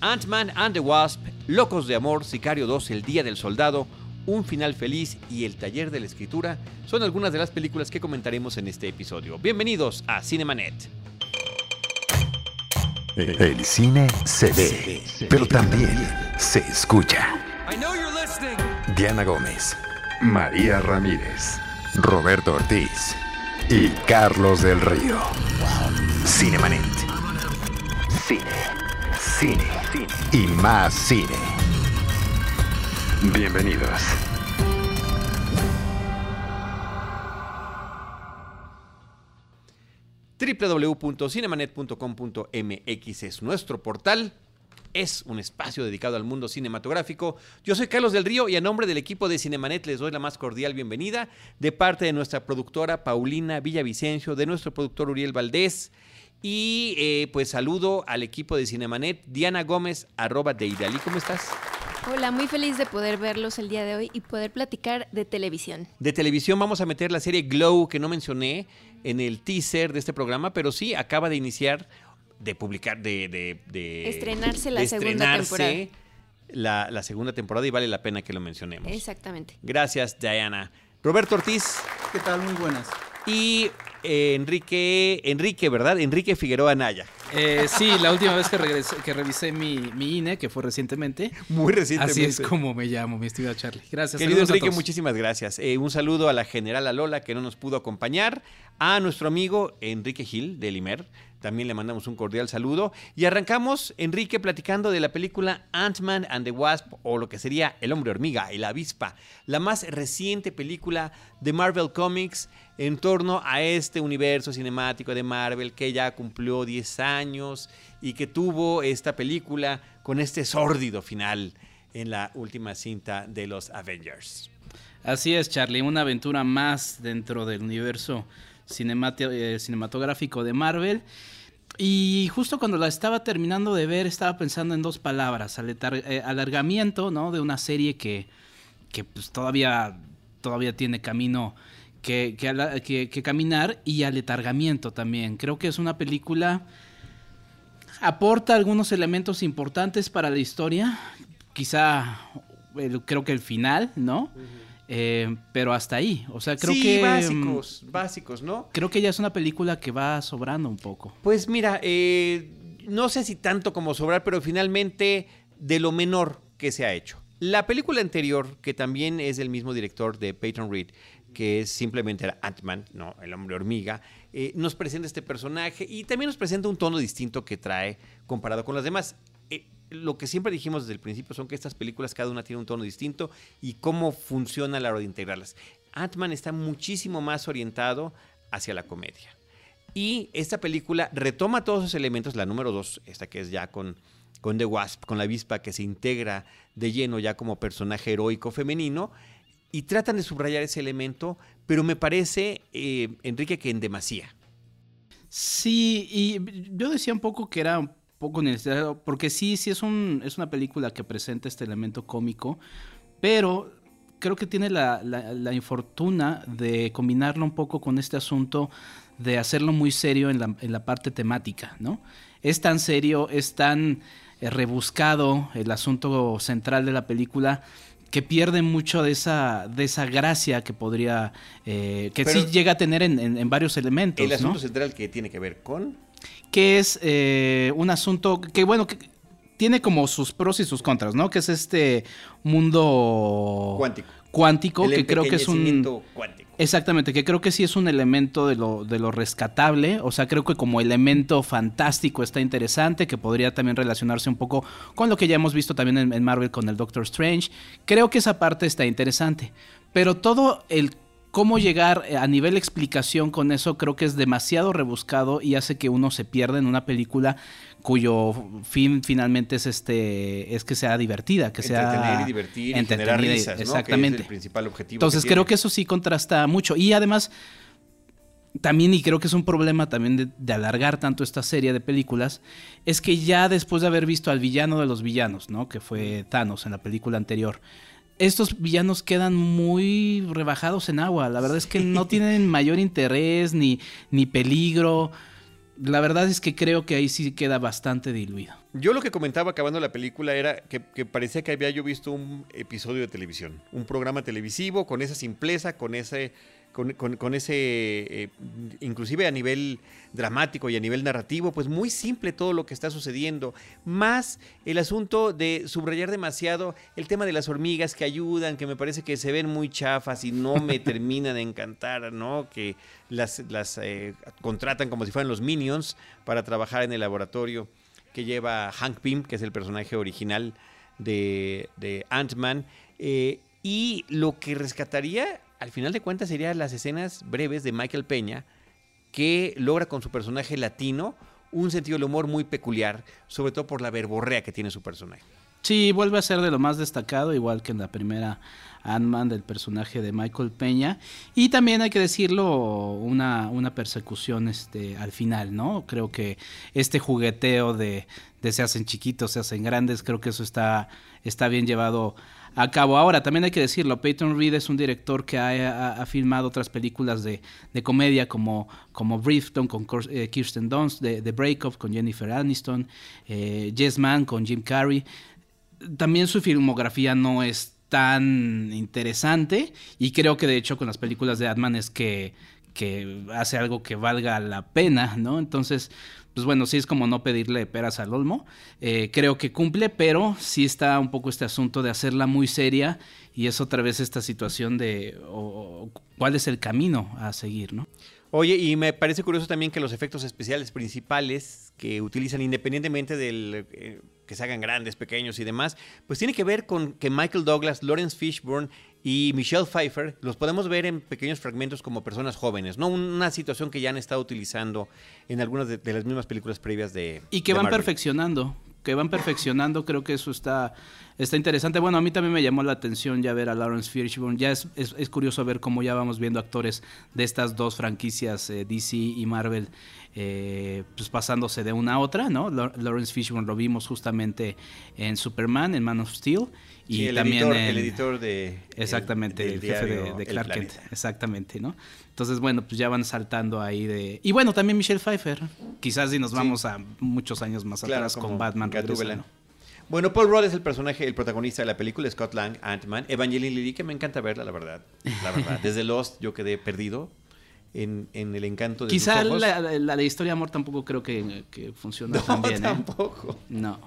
Ant-Man and the Wasp, Locos de Amor, Sicario 2, El Día del Soldado, Un Final Feliz y El Taller de la Escritura son algunas de las películas que comentaremos en este episodio. Bienvenidos a Cinemanet. El cine se ve, pero también se escucha. Diana Gómez, María Ramírez, Roberto Ortiz y Carlos del Río. Cinemanet. Cine, cine, y más cine. Bienvenidos. www.cinemanet.com.mx es nuestro portal. Es un espacio dedicado al mundo cinematográfico. Yo soy Carlos del Río y a nombre del equipo de Cinemanet les doy la más cordial bienvenida de parte de nuestra productora Paulina Villavicencio, de nuestro productor Uriel Valdés y eh, pues saludo al equipo de Cinemanet, Diana Gómez, arroba de Idali. ¿Cómo estás? Hola, muy feliz de poder verlos el día de hoy y poder platicar de televisión. De televisión vamos a meter la serie Glow que no mencioné en el teaser de este programa, pero sí acaba de iniciar, de publicar, de... de, de estrenarse la segunda temporada. La, la segunda temporada y vale la pena que lo mencionemos. Exactamente. Gracias, Diana. Roberto Ortiz. ¿Qué tal? Muy buenas. Y eh, Enrique, Enrique, ¿verdad? Enrique Figueroa Naya. Eh, sí, la última vez que, regresé, que revisé mi, mi, INE, que fue recientemente. Muy recientemente. Así es como me llamo, mi estimado Charlie. Gracias. Querido Enrique, muchísimas gracias. Eh, un saludo a la general Alola que no nos pudo acompañar, a nuestro amigo Enrique Gil de Limer. También le mandamos un cordial saludo. Y arrancamos, Enrique, platicando de la película Ant-Man and the Wasp, o lo que sería El hombre hormiga y la avispa, la más reciente película de Marvel Comics en torno a este universo cinemático de Marvel que ya cumplió 10 años y que tuvo esta película con este sórdido final en la última cinta de los Avengers. Así es, Charlie, una aventura más dentro del universo eh, cinematográfico de Marvel. Y justo cuando la estaba terminando de ver, estaba pensando en dos palabras, eh, alargamiento, ¿no? De una serie que, que pues todavía, todavía tiene camino que, que, que, caminar y aletargamiento también. Creo que es una película, aporta algunos elementos importantes para la historia, quizá creo que el final, ¿no? Eh, pero hasta ahí, o sea, creo sí, que... básicos, básicos, ¿no? Creo que ya es una película que va sobrando un poco. Pues mira, eh, no sé si tanto como sobrar, pero finalmente de lo menor que se ha hecho. La película anterior, que también es del mismo director de Peyton Reed, que es simplemente Ant-Man, ¿no? el hombre hormiga, eh, nos presenta este personaje y también nos presenta un tono distinto que trae comparado con las demás lo que siempre dijimos desde el principio son que estas películas cada una tiene un tono distinto y cómo funciona a la hora de integrarlas. Ant-Man está muchísimo más orientado hacia la comedia. Y esta película retoma todos esos elementos, la número dos, esta que es ya con, con The Wasp, con la avispa que se integra de lleno ya como personaje heroico femenino, y tratan de subrayar ese elemento, pero me parece, eh, Enrique, que en demasía. Sí, y yo decía un poco que era poco necesario, porque sí, sí es, un, una película que presenta este elemento cómico, pero creo que tiene la, la, infortuna de combinarlo un poco con este asunto de hacerlo muy serio en la, en la parte temática, ¿no? Es tan serio, es tan eh, rebuscado el asunto central de la película que pierde mucho de esa, de esa gracia que podría, eh, que sí llega a tener en, en, varios elementos. El asunto central que tiene que ver con que es eh, un asunto que, bueno, que tiene como sus pros y sus contras, ¿no? Que es este mundo cuántico, cuántico que creo que es un... Cuántico. Exactamente, que creo que sí es un elemento de lo, de lo rescatable, o sea, creo que como elemento fantástico está interesante, que podría también relacionarse un poco con lo que ya hemos visto también en, en Marvel con el Doctor Strange, creo que esa parte está interesante, pero todo el cómo llegar eh, a nivel explicación con eso creo que es demasiado rebuscado y hace que uno se pierda en una película cuyo fin finalmente es este es que sea divertida, que sea entretener y divertir y generar risas, exactamente. Que es el principal objetivo. Entonces creo que eso sí contrasta mucho y además también, y creo que es un problema también de, de, alargar tanto esta serie de películas, es que ya después de haber visto al villano de los villanos, ¿no? Que fue Thanos en la película anterior, estos villanos quedan muy rebajados en agua. La verdad es que no tienen mayor interés ni, ni peligro. la verdad es que creo que ahí sí queda bastante diluido. Yo lo que comentaba acabando la película era que, parecía que había yo visto un episodio de televisión, un programa televisivo con esa simpleza, con ese con, ese, eh, inclusive a nivel dramático y a nivel narrativo, pues muy simple todo lo que está sucediendo, más el asunto de subrayar demasiado el tema de las hormigas que ayudan, que me parece que se ven muy chafas y no me termina de encantar, ¿no? Que las, las eh, contratan como si fueran los minions para trabajar en el laboratorio que lleva Hank Pym, que es el personaje original de, de Ant-Man. Eh, y lo que rescataría al final de cuentas serían las escenas breves de Michael Peña, que logra con su personaje latino un sentido del humor muy peculiar, sobre todo por la verborrea que tiene su personaje. Sí, vuelve a ser de lo más destacado, igual que en la primera Ant-Man del personaje de Michael Peña. Y también hay que decirlo, una, una persecución este, al final, ¿no? Creo que este jugueteo de, de se hacen chiquitos, se hacen grandes, creo que eso está, está bien llevado a cabo. Ahora, también hay que decirlo, Peyton Reed es un director que ha, filmado otras películas de, comedia como, como con eh, Kirsten Dunst, The, The Breakup con Jennifer Aniston, eh, Yes Man con Jim Carrey. También su filmografía no es tan interesante y creo que de hecho con las películas de Adman es que, que hace algo que valga la pena, ¿no? Entonces, pues bueno, sí es como no pedirle peras al olmo. Eh, creo que cumple, pero sí está un poco este asunto de hacerla muy seria y es otra vez esta situación de cuál es el camino a seguir, ¿no? Oye, y me parece curioso también que los efectos especiales principales que utilizan independientemente del eh, que se hagan grandes, pequeños y demás, pues tiene que ver con que Michael Douglas, Lawrence Fishburne y Michelle Pfeiffer los podemos ver en pequeños fragmentos como personas jóvenes, ¿no? Una situación que ya han estado utilizando en algunas de, las mismas películas previas de. Y que van perfeccionando, que van perfeccionando, creo que eso está, está interesante. Bueno, a mí también me llamó la atención ya ver a Lawrence Fishburne. Ya es, es, curioso ver cómo ya vamos viendo actores de estas dos franquicias, eh, DC y Marvel, eh, pues pasándose de una a otra, ¿no? Lawrence Fishburne lo vimos justamente en Superman, en Man of Steel. Y el también editor, el editor de. Exactamente, el, jefe de, Clark Kent. Exactamente, ¿no? Entonces, bueno, pues ya van saltando ahí de. Y bueno, también Michelle Pfeiffer. Quizás si nos vamos a muchos años más atrás con Batman. Bueno, Paul Rudd es el personaje, el protagonista de la película, Scott Lang, Ant-Man. Evangeline Lilly, que me encanta verla, la verdad. La verdad. Desde Lost yo quedé perdido en, el encanto de Quizá sus ojos. La, la, de historia de amor tampoco creo que, que funcione tan bien. ¿eh? tampoco. No.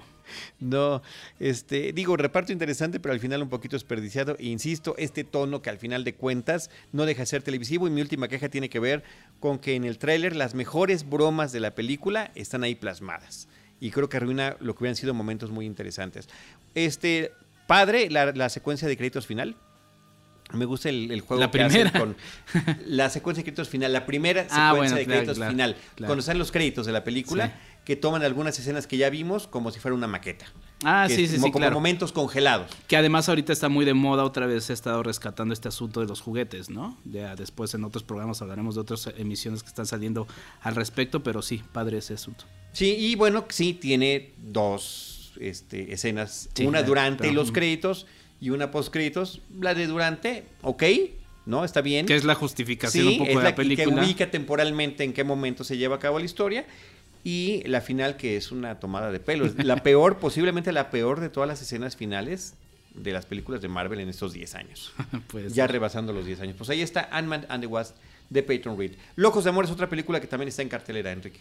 No, este, digo, reparto interesante, pero al final un poquito desperdiciado. E insisto, este tono que al final de cuentas no deja de ser televisivo. Y mi última queja tiene que ver con que en el tráiler las mejores bromas de la película están ahí plasmadas. Y creo que arruina lo que hubieran sido momentos muy interesantes. Este, padre, la, la secuencia de créditos final me gusta el, juego la primera. con la secuencia de créditos final, la primera ah, secuencia de créditos final. Cuando están los créditos de la película, que toman algunas escenas que ya vimos como si fuera una maqueta. Ah, sí, sí, como, como momentos congelados. Que además ahorita está muy de moda, otra vez he estado rescatando este asunto de los juguetes, ¿no? Ya después en otros programas hablaremos de otras emisiones que están saliendo al respecto, pero sí, padre ese asunto. Sí, y bueno, sí, tiene dos este, escenas, una durante los créditos y una post créditos. La de durante, ok, ¿no? Está bien. Que es la justificación un poco de la, la película. Que ubica temporalmente en qué momento se lleva a cabo la historia. Y la final, que es una tomada de pelo. La peor, posiblemente la peor de todas las escenas finales de las películas de Marvel en estos 10 años. ya rebasando los 10 años. Pues ahí está Ant-Man and the Wasp de Peyton Reed. Locos de Amor es otra película que también está en cartelera, Enrique.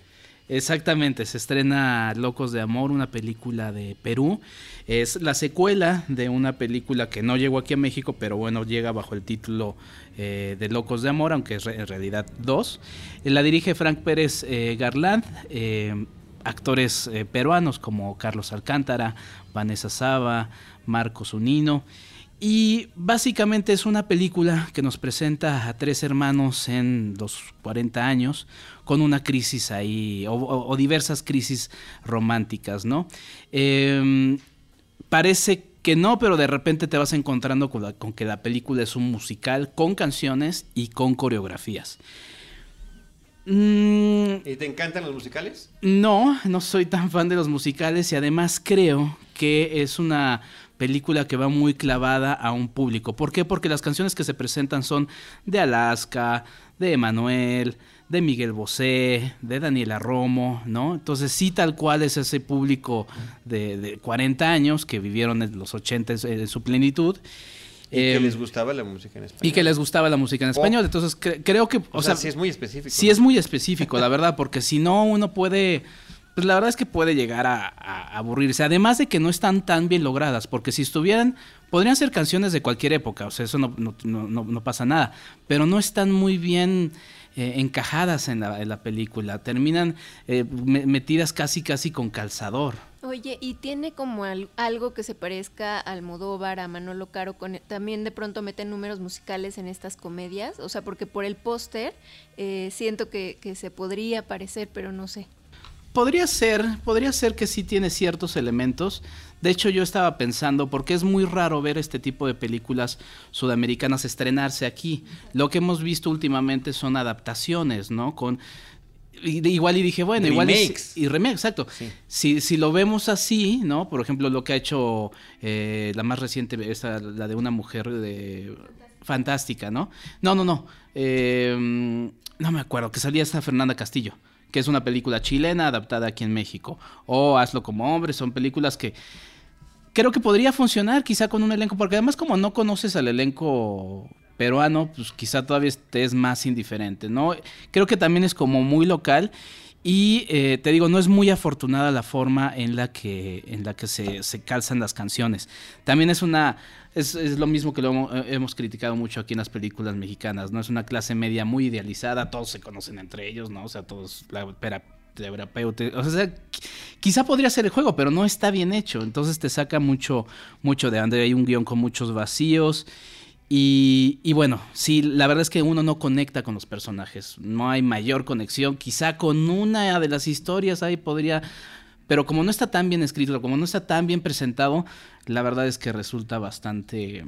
Exactamente, se estrena Locos de Amor, una película de Perú. Es la secuela de una película que no llegó aquí a México, pero bueno, llega bajo el título eh, de Locos de Amor, aunque es en realidad dos. La dirige Frank Pérez eh, Garland. Eh, actores peruanos como Carlos Alcántara, Vanessa Saba, Marcos Unino. Y básicamente es una película que nos presenta a tres hermanos en los 40 años con una crisis ahí, o, diversas crisis románticas, ¿no? Em, parece que no, pero de repente te vas encontrando con, con, que la película es un musical con canciones y con coreografías. Mm, ¿Y te encantan los musicales? No, no soy tan fan de los musicales y además creo que es una película que va muy clavada a un público. ¿Por qué? Porque las canciones que se presentan son de Alaska, de Emanuel, de Miguel Bosé, de Daniela Romo, ¿no? Entonces sí tal cual es ese público de, 40 años que vivieron en los 80 en su plenitud. Y que em, les gustaba la música en español. Y que les gustaba la música en español. Entonces creo que... O, sea, sí es muy específico. Sí es muy específico, la verdad, porque si no uno puede... Pues la verdad es que puede llegar a, aburrirse. Además de que no están tan bien logradas, porque si estuvieran, podrían ser canciones de cualquier época, o sea, eso no, no, no, no pasa nada, pero no están muy bien eh, encajadas en la, película, terminan eh, metidas casi casi con calzador. Oye, ¿y tiene como algo que se parezca al Modóvar, a Manolo Caro? Con, también de pronto meten números musicales en estas comedias, o sea, porque por el póster eh, siento que se podría parecer, pero no sé. Podría ser, podría ser que sí tiene ciertos elementos. De hecho, yo estaba pensando, porque es muy raro ver este tipo de películas sudamericanas estrenarse aquí. Lo que hemos visto últimamente son adaptaciones, ¿no? Con igual y dije, bueno, igual es, y remake, exacto. Si, si lo vemos así, ¿no? Por ejemplo, lo que ha hecho eh, la más reciente, esa, la de una mujer de fantástica, ¿no? No, no, no. Eh, no me acuerdo, que salía esta Fernanda Castillo que es una película chilena adaptada aquí en México. O Hazlo como hombre, son películas que creo que podría funcionar quizá con un elenco, porque además como no conoces al elenco peruano, pues quizá todavía estés más indiferente, ¿no? Creo que también es como muy local y eh, te digo, no es muy afortunada la forma en la que, en la que se, se calzan las canciones. También es una es, es, lo mismo que lo eh, hemos, criticado mucho aquí en las películas mexicanas, ¿no? Es una clase media muy idealizada, todos se conocen entre ellos, ¿no? O sea, todos, la terapeuta, o sea, quizá podría ser el juego, pero no está bien hecho, entonces te saca mucho, mucho de donde hay un guion con muchos vacíos. Y, y, bueno, sí, la verdad es que uno no conecta con los personajes, no hay mayor conexión, quizá con una de las historias ahí podría pero como no está tan bien escrito, como no está tan bien presentado, la verdad es que resulta bastante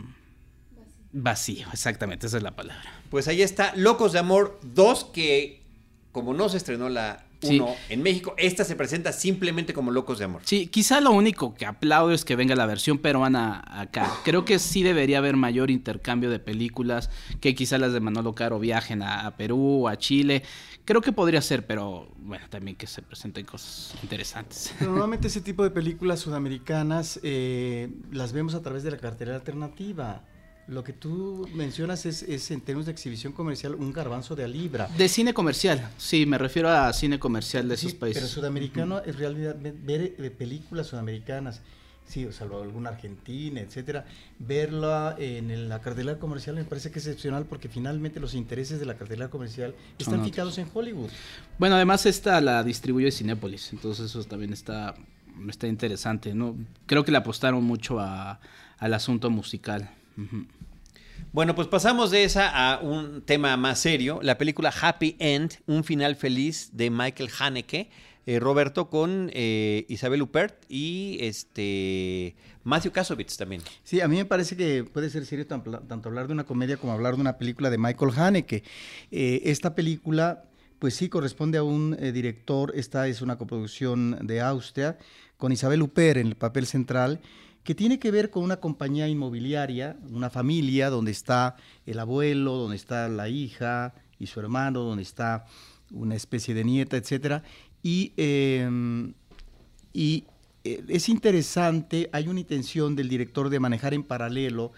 vacío, exactamente, esa es la palabra. Pues ahí está, Locos de Amor 2, que como no se estrenó la uno en México. Esta se presenta simplemente como Locos de Amor. Sí, quizá lo único que aplaudo es que venga la versión peruana acá. Creo que sí debería haber mayor intercambio de películas, que quizá las de Manolo Caro viajen a, Perú o a Chile. Creo que podría ser, pero bueno, también que se presenten cosas interesantes. normalmente ese tipo de películas sudamericanas eh, las vemos a través de la cartera alternativa. Lo que tú mencionas es, en términos de exhibición comercial un garbanzo de a libra. De cine comercial, sí, me refiero a cine comercial de esos países. Pero sudamericano es realidad ver eh, películas sudamericanas, sí, o salvo alguna argentina, etcétera, verla en la cartelera comercial me parece que es excepcional porque finalmente los intereses de la cartelera comercial están fijados en Hollywood. Bueno, además esta la distribuye Cinépolis, entonces eso también está, está interesante, ¿no? Creo que le apostaron mucho a, al asunto musical. Bueno, pues pasamos de esa a un tema más serio, la película Happy End, un final feliz de Michael Haneke, eh, Roberto con eh, Isabel Huppert y este Matthew Kasovitz también. Sí, a mí me parece que puede ser serio tanto, hablar de una comedia como hablar de una película de Michael Haneke. Eh, esta película, pues sí, corresponde a un director, esta es una coproducción de Austria, con Isabel Huppert en el papel central que tiene que ver con una compañía inmobiliaria, una familia donde está el abuelo, donde está la hija y su hermano, donde está una especie de nieta, etc. Y, em, eh, es interesante, hay una intención del director de manejar en paralelo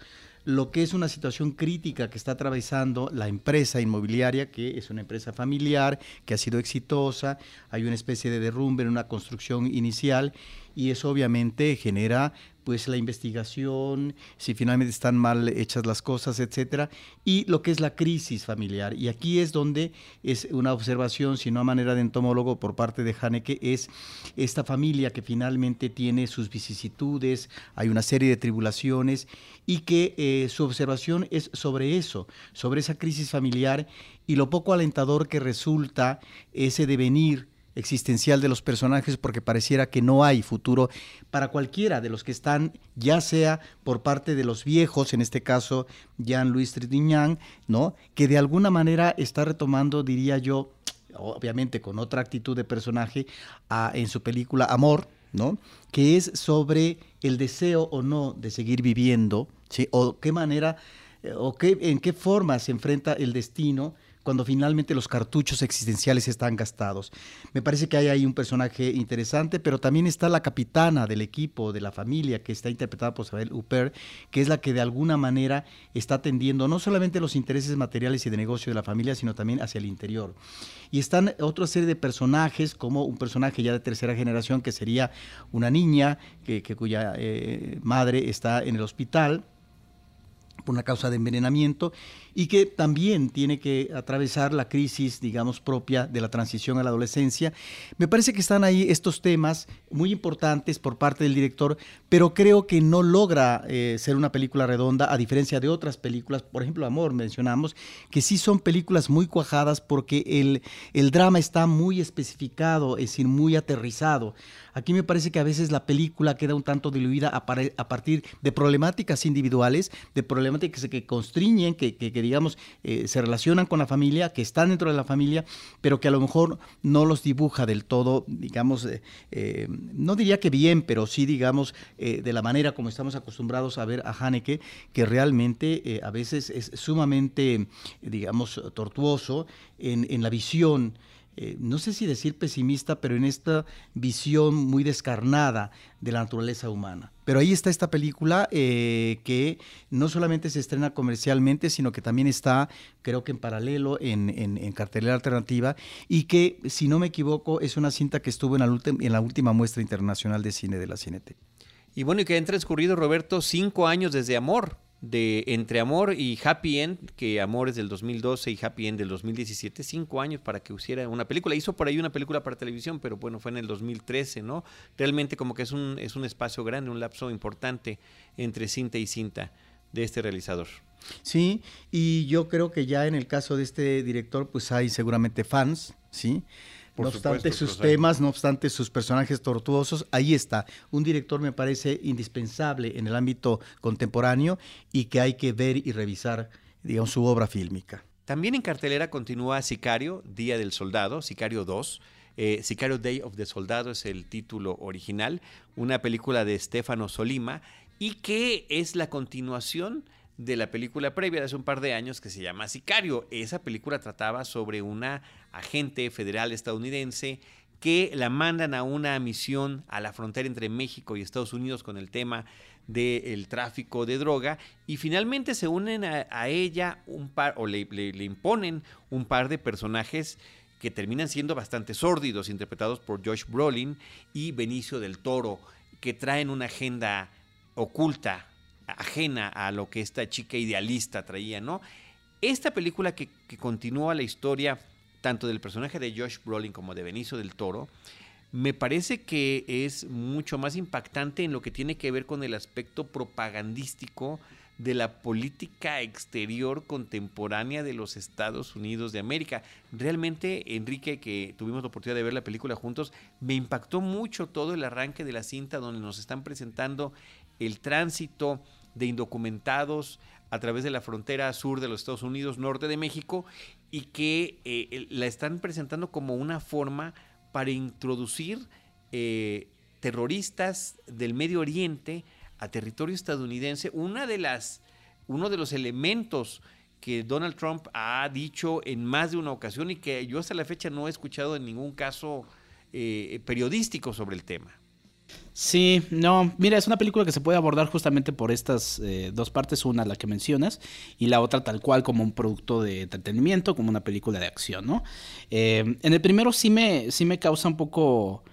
lo que es una situación crítica que está atravesando la empresa inmobiliaria, que es una empresa familiar, que ha sido exitosa, hay una especie de derrumbe en una construcción inicial y eso obviamente genera pues la investigación, si finalmente están mal hechas las cosas, etcétera, y lo que es la crisis familiar. Y aquí es donde es una observación, si no a manera de entomólogo por parte de Haneke, es esta familia que finalmente tiene sus vicisitudes, hay una serie de tribulaciones, y que eh, su observación es sobre eso, sobre esa crisis familiar y lo poco alentador que resulta ese devenir existencial de los personajes porque pareciera que no hay futuro para cualquiera de los que están, ya sea por parte de los viejos, en este caso Jean-Louis Trintignant, ¿no? que de alguna manera está retomando, diría yo, obviamente con otra actitud de personaje, en su película Amor, ¿no? Que es sobre el deseo o no de seguir viviendo, ¿sí? O qué manera, eh, o qué, en qué forma se enfrenta el destino cuando finalmente los cartuchos existenciales están gastados. Me parece que hay ahí un personaje interesante, pero también está la capitana del equipo, de la familia, que está interpretada por Isabel Huppert, que es la que de alguna manera está atendiendo no solamente los intereses materiales y de negocio de la familia, sino también hacia el interior. Y están otra serie de personajes, como un personaje ya de tercera generación, que sería una niña que, cuya eh, madre está en el hospital por una causa de envenenamiento y que también tiene que atravesar la crisis, digamos, propia de la transición a la adolescencia. Me parece que están ahí estos temas muy importantes por parte del director, pero creo que no logra eh, ser una película redonda, a diferencia de otras películas, por ejemplo, Amor, mencionamos, que sí son películas muy cuajadas porque el, el drama está muy especificado, es decir, muy aterrizado. Aquí me parece que a veces la película queda un tanto diluida a, partir de problemáticas individuales, de problemáticas que constriñen, que, que, digamos, eh, se relacionan con la familia, que están dentro de la familia, pero que a lo mejor no los dibuja del todo, digamos, eh, eh, no diría que bien, pero sí, digamos, de la manera como estamos acostumbrados a ver a Haneke, que realmente a veces es sumamente, digamos, tortuoso en, en la visión eh, no sé si decir pesimista, pero en esta visión muy descarnada de la naturaleza humana. Pero ahí está esta película eh, que no solamente se estrena comercialmente, sino que también está, creo que en paralelo, en, en, cartelera alternativa, y que, si no me equivoco, es una cinta que estuvo en la, última muestra internacional de cine de la Cineteca. Y bueno, y que han transcurrido, Roberto, cinco años desde Amor, de entre Amor y Happy End, que Amor es del 2012 y Happy End del 2017, cinco años para que hiciera una película. Hizo por ahí una película para televisión, pero bueno, fue en el 2013, ¿no? Realmente como que es un, es un espacio grande, un lapso importante entre cinta y cinta de este realizador. Sí, y yo creo que ya en el caso de este director, pues hay seguramente fans, ¿sí? No obstante sus temas, no obstante sus personajes tortuosos, ahí está. Un director me parece indispensable en el ámbito contemporáneo y que hay que ver y revisar, digamos, su obra fílmica. También en cartelera continúa Sicario, Día del Soldado, Sicario 2. Eh, Sicario Day of the Soldado es el título original, una película de Stefano Solima y que es la continuación de la película previa de hace un par de años que se llama Sicario. Esa película trataba sobre una agente federal estadounidense que la mandan a una misión a la frontera entre México y Estados Unidos con el tema del tráfico de droga y finalmente se unen a, ella un par o le, le, imponen un par de personajes que terminan siendo bastante sórdidos interpretados por Josh Brolin y Benicio del Toro que traen una agenda oculta ajena a lo que esta chica idealista traía, ¿no? Esta película que, continúa la historia tanto del personaje de Josh Brolin como de Benicio del Toro, me parece que es mucho más impactante en lo que tiene que ver con el aspecto propagandístico de la política exterior contemporánea de los Estados Unidos de América. Realmente, Enrique, que tuvimos la oportunidad de ver la película juntos, me impactó mucho todo el arranque de la cinta donde nos están presentando el tránsito de indocumentados a través de la frontera sur de los Estados Unidos, norte de México, y que eh, la están presentando como una forma para introducir eh, terroristas del Medio Oriente a territorio estadounidense. Una de las, uno de los elementos que Donald Trump ha dicho en más de una ocasión y que yo hasta la fecha no he escuchado en ningún caso eh, periodístico sobre el tema. Sí, no, mira, es una película que se puede abordar justamente por estas eh, dos partes, una la que mencionas y la otra tal cual como un producto de entretenimiento, como una película de acción, ¿no? Eh, en el primero sí me, sí me causa un poco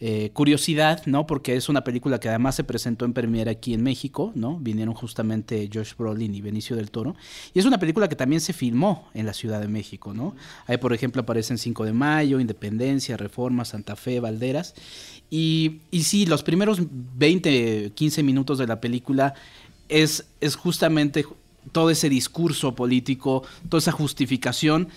eh, curiosidad, ¿no? Porque es una película que además se presentó en premiere aquí en México, ¿no? Vinieron justamente Josh Brolin y Benicio del Toro. Y es una película que también se filmó en la Ciudad de México, ¿no? Ahí, por ejemplo, aparecen 5 de Mayo, Independencia, Reforma, Santa Fe, Valderas. Y, y sí, los primeros 20, 15 minutos de la película es, es justamente todo ese discurso político, toda esa justificación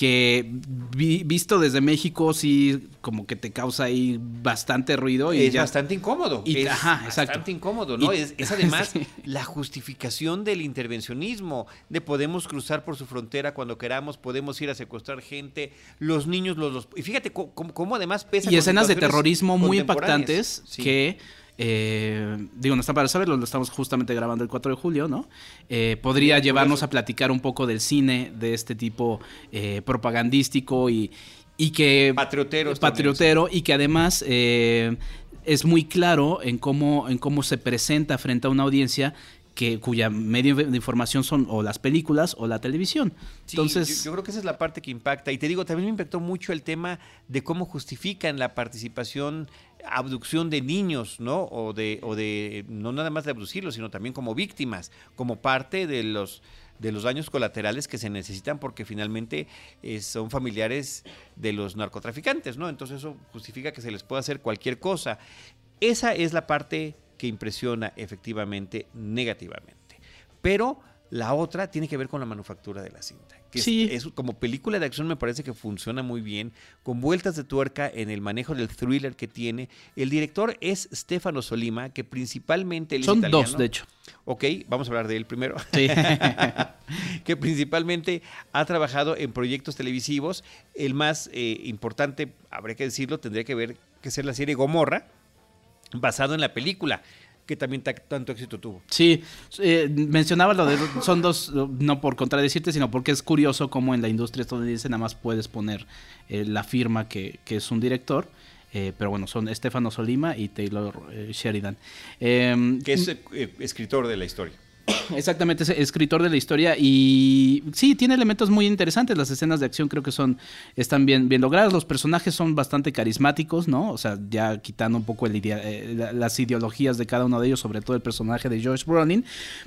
que visto desde México sí como que te causa ahí bastante ruido. Y es bastante incómodo. Y, es ajá, bastante incómodo, ¿no? es, además la justificación del intervencionismo, de podemos cruzar por su frontera cuando queramos, podemos ir a secuestrar gente, los niños los... y fíjate cómo, además pesa... Y escenas de terrorismo muy impactantes que eh, digo, no está para saberlo, lo estamos justamente grabando el 4 de julio, ¿no? Eh, podría llevarnos a platicar un poco del cine de este tipo eh, propagandístico y, y que... Patriotero. Patriotero y que además es muy claro en cómo, en cómo se presenta frente a una audiencia que, cuya medio de información son o las películas o la televisión. Entonces, yo, creo que esa es la parte que impacta. Y te digo, también me impactó mucho el tema de cómo justifican la participación abducción de niños, ¿no? O de, o de, no nada más de abducirlos, sino también como víctimas, como parte de los de los daños colaterales que se necesitan porque finalmente eh, son familiares de los narcotraficantes, ¿no? Entonces eso justifica que se les pueda hacer cualquier cosa. Esa es la parte que impresiona efectivamente negativamente. Pero la otra tiene que ver con la manufactura de la cinta. Que sí. es, como película de acción me parece que funciona muy bien, con vueltas de tuerca en el manejo del thriller que tiene. El director es Stefano Solima, que principalmente... Son dos, de hecho. Ok, vamos a hablar de él primero. Sí. que principalmente ha trabajado en proyectos televisivos. El más eh, importante, habría que decirlo, tendría que ver que ser la serie Gomorra, basado en la película que también tanto éxito tuvo. Sí, eh, mencionaba lo de, son dos, no por contradecirte, sino porque es curioso cómo en la industria estadounidense nada más puedes poner eh, la firma que, que, es un director. Eh, pero bueno, son Estefano Solima y Taylor Sheridan. Em, que es escritor de la historia. Exactamente, es escritor de la historia y sí, tiene elementos muy interesantes. Las escenas de acción creo que son están bien, bien logradas. Los personajes son bastante carismáticos, ¿no? O sea, ya quitando un poco eh, las ideologías de cada uno de ellos, sobre todo el personaje de George Brolin.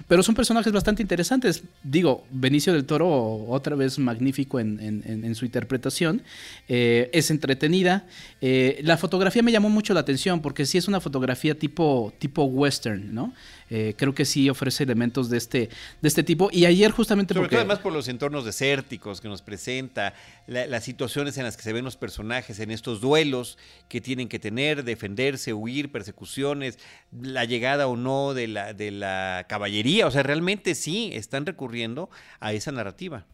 Pero son personajes bastante interesantes. Digo, Benicio del Toro, otra vez magnífico en, su interpretación. Eh, es entretenida. Eh, la fotografía me llamó mucho la atención porque sí es una fotografía tipo, tipo western, ¿no? Eh, creo que sí ofrece elementos de este, de este tipo. Y ayer justamente Sobre todo además por los entornos desérticos que nos presenta, las situaciones en las que se ven los personajes en estos duelos que tienen que tener, defenderse, huir, persecuciones, la llegada o no de la, de la caballería. O sea, realmente sí están recurriendo a esa narrativa.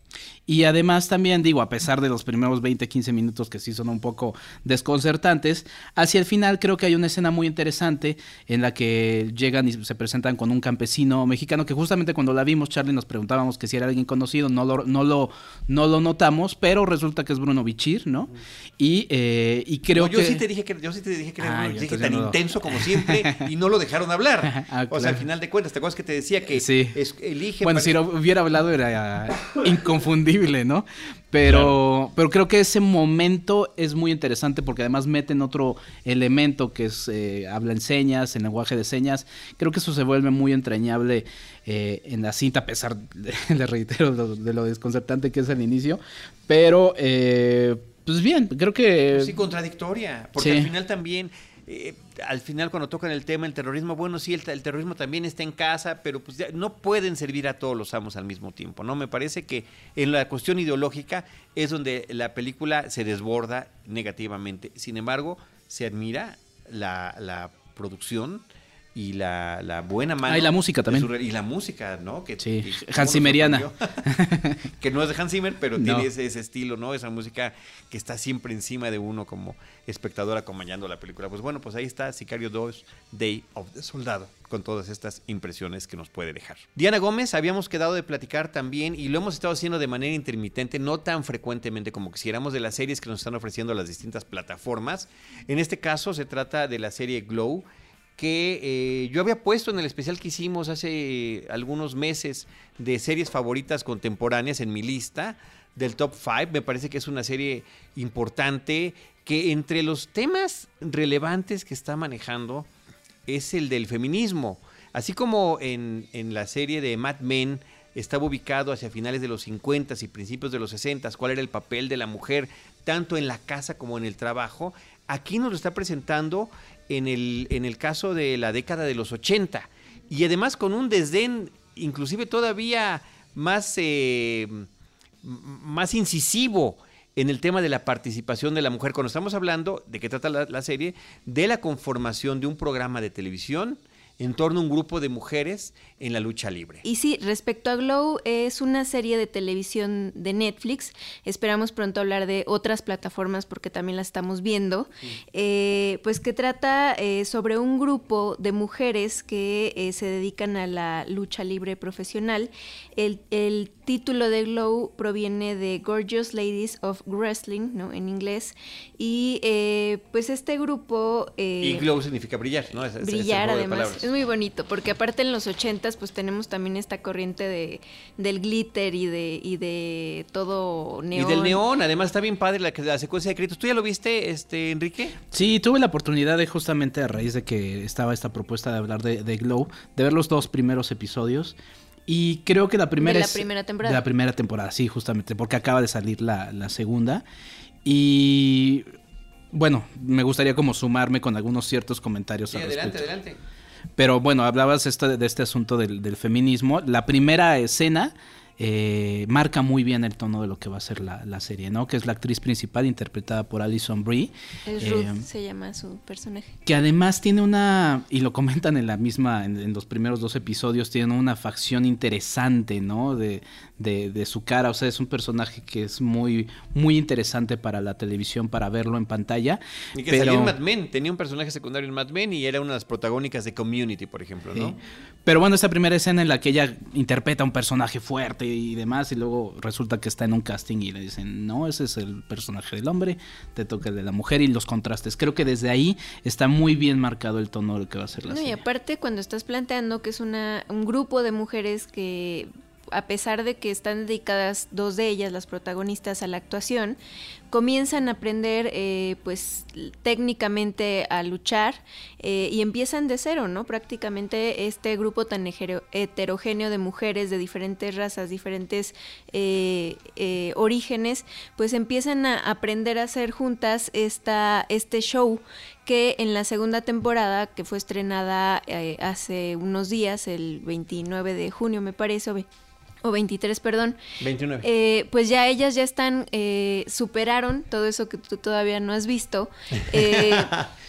Y además también digo, a pesar de los primeros 20, 15 minutos que sí son un poco desconcertantes, hacia el final creo que hay una escena muy interesante en la que llegan y se presentan con un campesino mexicano que justamente cuando la vimos, Charlie, nos preguntábamos que si era alguien conocido, no lo, no lo, no lo notamos, pero resulta que es Bruno Bichir, ¿no? Y, eh, y creo yo que... Sí te dije que... Yo sí te dije que era Bruno dije tan intenso como siempre y no lo dejaron hablar. Ah, o sea, al final de cuentas, ¿te acuerdas que te decía que elige... Bueno, si hubiera hablado era inconfundible, ¿no? Pero, pero creo que ese momento es muy interesante porque además meten otro elemento que es eh, habla en señas, en lenguaje de señas. Creo que eso se vuelve muy entrañable eh, en la cinta, a pesar, de, le reitero, de lo, desconcertante que es el inicio. Pero, eh, pues bien, creo que... Sí, contradictoria, porque al final también eh, al final cuando tocan el tema del terrorismo, bueno, sí, el, terrorismo también está en casa, pero pues no pueden servir a todos los amos al mismo tiempo, ¿no? Me parece que en la cuestión ideológica es donde la película se desborda negativamente. Sin embargo, se admira la, la producción, y la, la buena mano. Ah, y la música también. y la música, ¿no? Que, sí, Hans Zimmeriana. que no es de Hans Zimmer, pero tiene ese, estilo, ¿no? Esa música que está siempre encima de uno como espectador acompañando la película. Pues bueno, pues ahí está Sicario 2, Day of the Soldado, con todas estas impresiones que nos puede dejar. Diana Gómez, habíamos quedado de platicar también y lo hemos estado haciendo de manera intermitente, no tan frecuentemente como quisiéramos de las series que nos están ofreciendo las distintas plataformas. En este caso se trata de la serie Glow que eh, yo había puesto en el especial que hicimos hace algunos meses de series favoritas contemporáneas en mi lista del top 5. Me parece que es una serie importante que entre los temas relevantes que está manejando es el del feminismo. Así como en, en la serie de Mad Men estaba ubicado hacia finales de los 50 y principios de los 60, cuál era el papel de la mujer tanto en la casa como en el trabajo, aquí nos lo está presentando en el, en el caso de la década de los 80. Y además con un desdén inclusive todavía más, eh, más incisivo en el tema de la participación de la mujer. Cuando estamos hablando de qué trata la serie, de la conformación de un programa de televisión en torno a un grupo de mujeres en la lucha libre. Y sí, respecto a Glow, es una serie de televisión de Netflix. Esperamos pronto hablar de otras plataformas porque también la estamos viendo. Eh, pues que trata eh, sobre un grupo de mujeres que eh, se dedican a la lucha libre profesional. El, el, título de Glow proviene de Gorgeous Ladies of Wrestling, ¿no? En inglés. Y pues este grupo... y Glow significa brillar, ¿no? brillar, además muy bonito, porque aparte en los ochentas pues tenemos también esta corriente de, del glitter y de, y de todo neón. Y del neón, además está bien padre la, la secuencia de créditos. ¿Tú ya lo viste, este Enrique? Sí, tuve la oportunidad de justamente a raíz de que estaba esta propuesta de hablar de, de Glow, de ver los dos primeros episodios. Y creo que la primera de la primera temporada. De la primera temporada, sí, justamente, porque acaba de salir la, la segunda. Y bueno, me gustaría como sumarme con algunos ciertos comentarios. Sí, adelante, adelante. Pero bueno, hablabas de este asunto del, del, feminismo. La primera escena eh, marca muy bien el tono de lo que va a ser la, serie, ¿no? Que es la actriz principal interpretada por Alison Brie. Es Ruth, eh, se llama su personaje. Que además tiene una, y lo comentan en la misma, en, los primeros dos episodios, tiene una facción interesante, ¿no? De, de, su cara, o sea, es un personaje que es muy, muy interesante para la televisión, para verlo en pantalla. Y que salió en Mad Men, tenía un personaje secundario en Mad Men y era una de las protagónicas de Community, por ejemplo, ¿no? Pero bueno, esta primera escena en la que ella interpreta un personaje fuerte y demás, y luego resulta que está en un casting y le dicen, no, ese es el personaje del hombre, te toca el de la mujer y los contrastes. Creo que desde ahí está muy bien marcado el tono de lo que va a ser la serie. Y aparte, cuando estás planteando que es una, un grupo de mujeres que a pesar de que están dedicadas dos de ellas, las protagonistas, a la actuación, comienzan a aprender eh, pues técnicamente a luchar eh, y empiezan de cero, ¿no? Prácticamente este grupo tan heterogéneo de mujeres de diferentes razas, diferentes eh, orígenes, pues empiezan a aprender a hacer juntas esta, este show que en la segunda temporada, que fue estrenada hace unos días, el 29 de junio me parece, o 23, perdón. 29. Eh, pues ya ellas ya están, eh, superaron todo eso que tú todavía no has visto. Eh,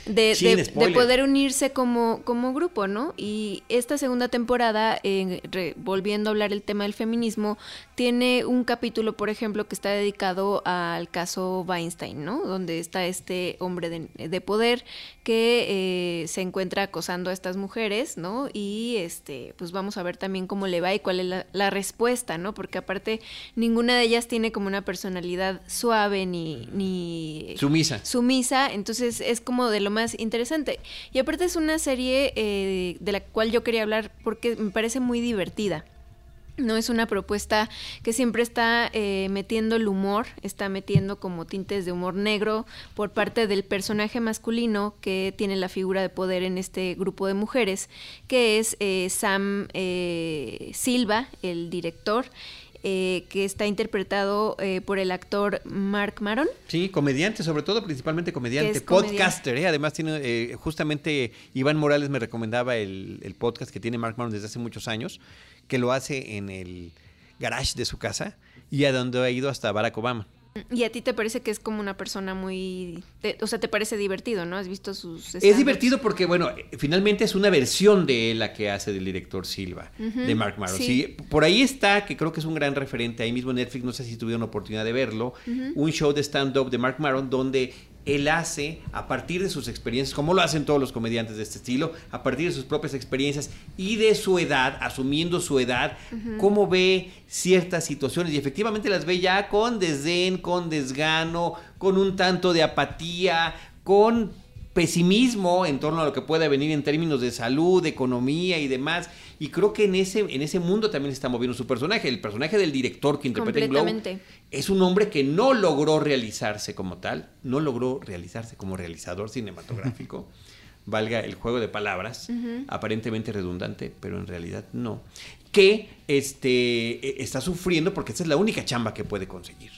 de, poder unirse como, como grupo, ¿no? Y esta segunda temporada, eh, volviendo a hablar el tema del feminismo, tiene un capítulo, por ejemplo, que está dedicado al caso Weinstein, ¿no? Donde está este hombre de, poder que eh, se encuentra acosando a estas mujeres, ¿no? Y este, pues vamos a ver también cómo le va y cuál es la, respuesta, ¿no? Porque aparte ninguna de ellas tiene como una personalidad suave ni, ni sumisa. Sumisa, entonces es como de lo más interesante. Y aparte es una serie eh, de la cual yo quería hablar porque me parece muy divertida. No es una propuesta que siempre está eh, metiendo el humor, está metiendo como tintes de humor negro por parte del personaje masculino que tiene la figura de poder en este grupo de mujeres, que es eh, Sam Silva, el director. Eh, que está interpretado eh, por el actor Mark Maron. Sí, comediante, sobre todo, principalmente comediante, podcaster. ¿eh? Además, tiene justamente Iván Morales me recomendaba el, el, podcast que tiene Mark Maron desde hace muchos años, que lo hace en el garage de su casa y a donde ha ido hasta Barack Obama. Y a ti te parece que es como una persona muy... o sea, te parece divertido, ¿no? ¿Has visto sus... Es divertido porque, bueno, finalmente es una versión de la que hace del director Silva, de Mark Maron. Sí. Por ahí está, que creo que es un gran referente, ahí mismo Netflix, no sé si tuvieron oportunidad de verlo, un show de stand-up de Mark Maron donde él hace a partir de sus experiencias, como lo hacen todos los comediantes de este estilo, a partir de sus propias experiencias y de su edad, asumiendo su edad, cómo ve ciertas situaciones y efectivamente las ve ya con desdén, con desgano, con un tanto de apatía, con pesimismo en torno a lo que pueda venir en términos de salud, de economía y demás. Y creo que en ese, en ese mundo también se está moviendo su personaje. El personaje del director que interpreta en Glow es un hombre que no logró realizarse como tal, no logró realizarse como realizador cinematográfico. valga el juego de palabras, aparentemente redundante, pero en realidad no. Que este, e, está sufriendo porque esa es la única chamba que puede conseguir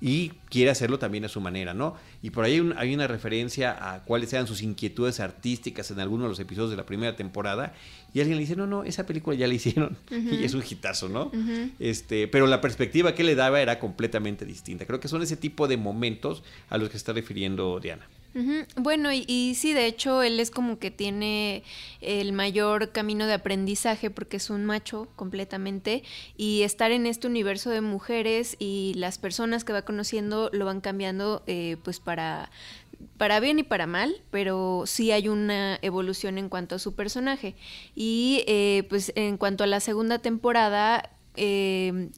y quiere hacerlo también a su manera, ¿no? Y por ahí hay, una referencia a cuáles eran sus inquietudes artísticas en algunos de los episodios de la primera temporada y alguien le dice, no, no, esa película ya la hicieron y es un hitazo, ¿no? este, pero la perspectiva que le daba era completamente distinta. Creo que son ese tipo de momentos a los que está refiriendo Diana. Bueno, y, sí, de hecho, él es como que tiene el mayor camino de aprendizaje porque es un macho completamente y estar en este universo de mujeres y las personas que va conociendo lo van cambiando eh, pues para para bien y para mal, pero sí hay una evolución en cuanto a su personaje. Y eh, pues en cuanto a la segunda temporada, eh,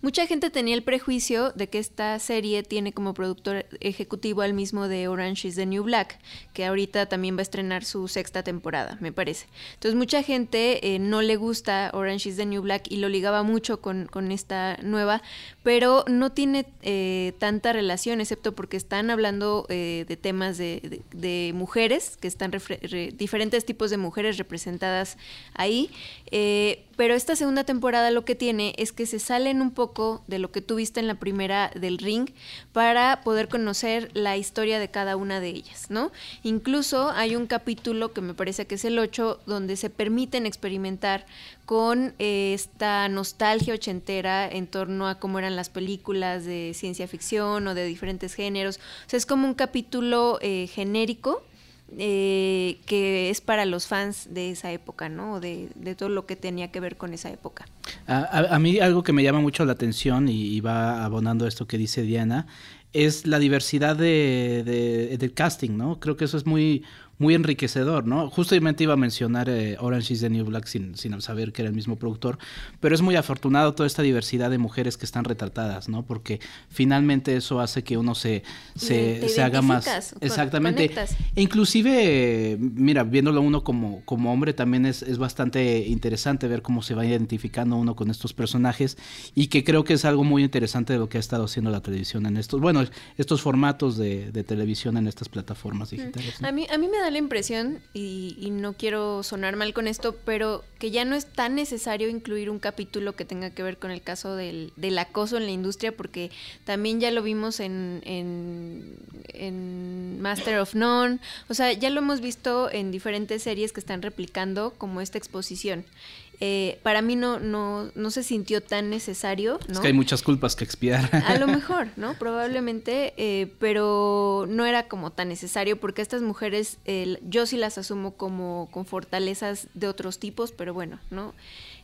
Mucha gente tenía el prejuicio de que esta serie tiene como productor ejecutivo al mismo de Orange is the New Black, que ahorita también va a estrenar su sexta temporada, me parece. Entonces mucha gente eh, no le gusta Orange is the New Black y lo ligaba mucho con, esta nueva, pero no tiene eh, tanta relación, excepto porque están hablando eh, de temas de, mujeres, que están diferentes tipos de mujeres representadas ahí. pero esta segunda temporada lo que tiene es que se salen un poco de lo que tuviste en la primera del ring para poder conocer la historia de cada una de ellas, ¿no? Incluso hay un capítulo que me parece que es el 8 donde se permiten experimentar con eh, esta nostalgia ochentera en torno a cómo eran las películas de ciencia ficción o de diferentes géneros. O sea, es como un capítulo eh, genérico eh, que es para los fans de esa época, ¿no? De, todo lo que tenía que ver con esa época. A, mí algo que me llama mucho la atención y, va abonando esto que dice Diana es la diversidad de, del casting, ¿no? Creo que eso es muy, muy enriquecedor, ¿no? Justamente iba a mencionar eh, Orange is the New Black sin, sin, saber que era el mismo productor, pero es muy afortunado toda esta diversidad de mujeres que están retratadas, ¿no? Porque finalmente eso hace que uno se, se, se haga más... Exactamente. E inclusive, mira, viéndolo uno como, como hombre también es, es bastante interesante ver cómo se va identificando uno con estos personajes y que creo que es algo muy interesante de lo que ha estado haciendo la televisión en estos, bueno, estos formatos de, de televisión en estas plataformas digitales. A, mí, a mí me da la impresión, y, no quiero sonar mal con esto, pero que ya no es tan necesario incluir un capítulo que tenga que ver con el caso del, acoso en la industria, porque también ya lo vimos en, en, Master of None, o sea, ya lo hemos visto en diferentes series que están replicando como esta exposición. Eh, para mí no, no, no se sintió tan necesario. ¿no? Es que hay muchas culpas que expiar. A lo mejor, ¿no? Probablemente, eh, pero no era como tan necesario porque estas mujeres yo sí las asumo como con fortalezas de otros tipos, pero bueno, ¿no?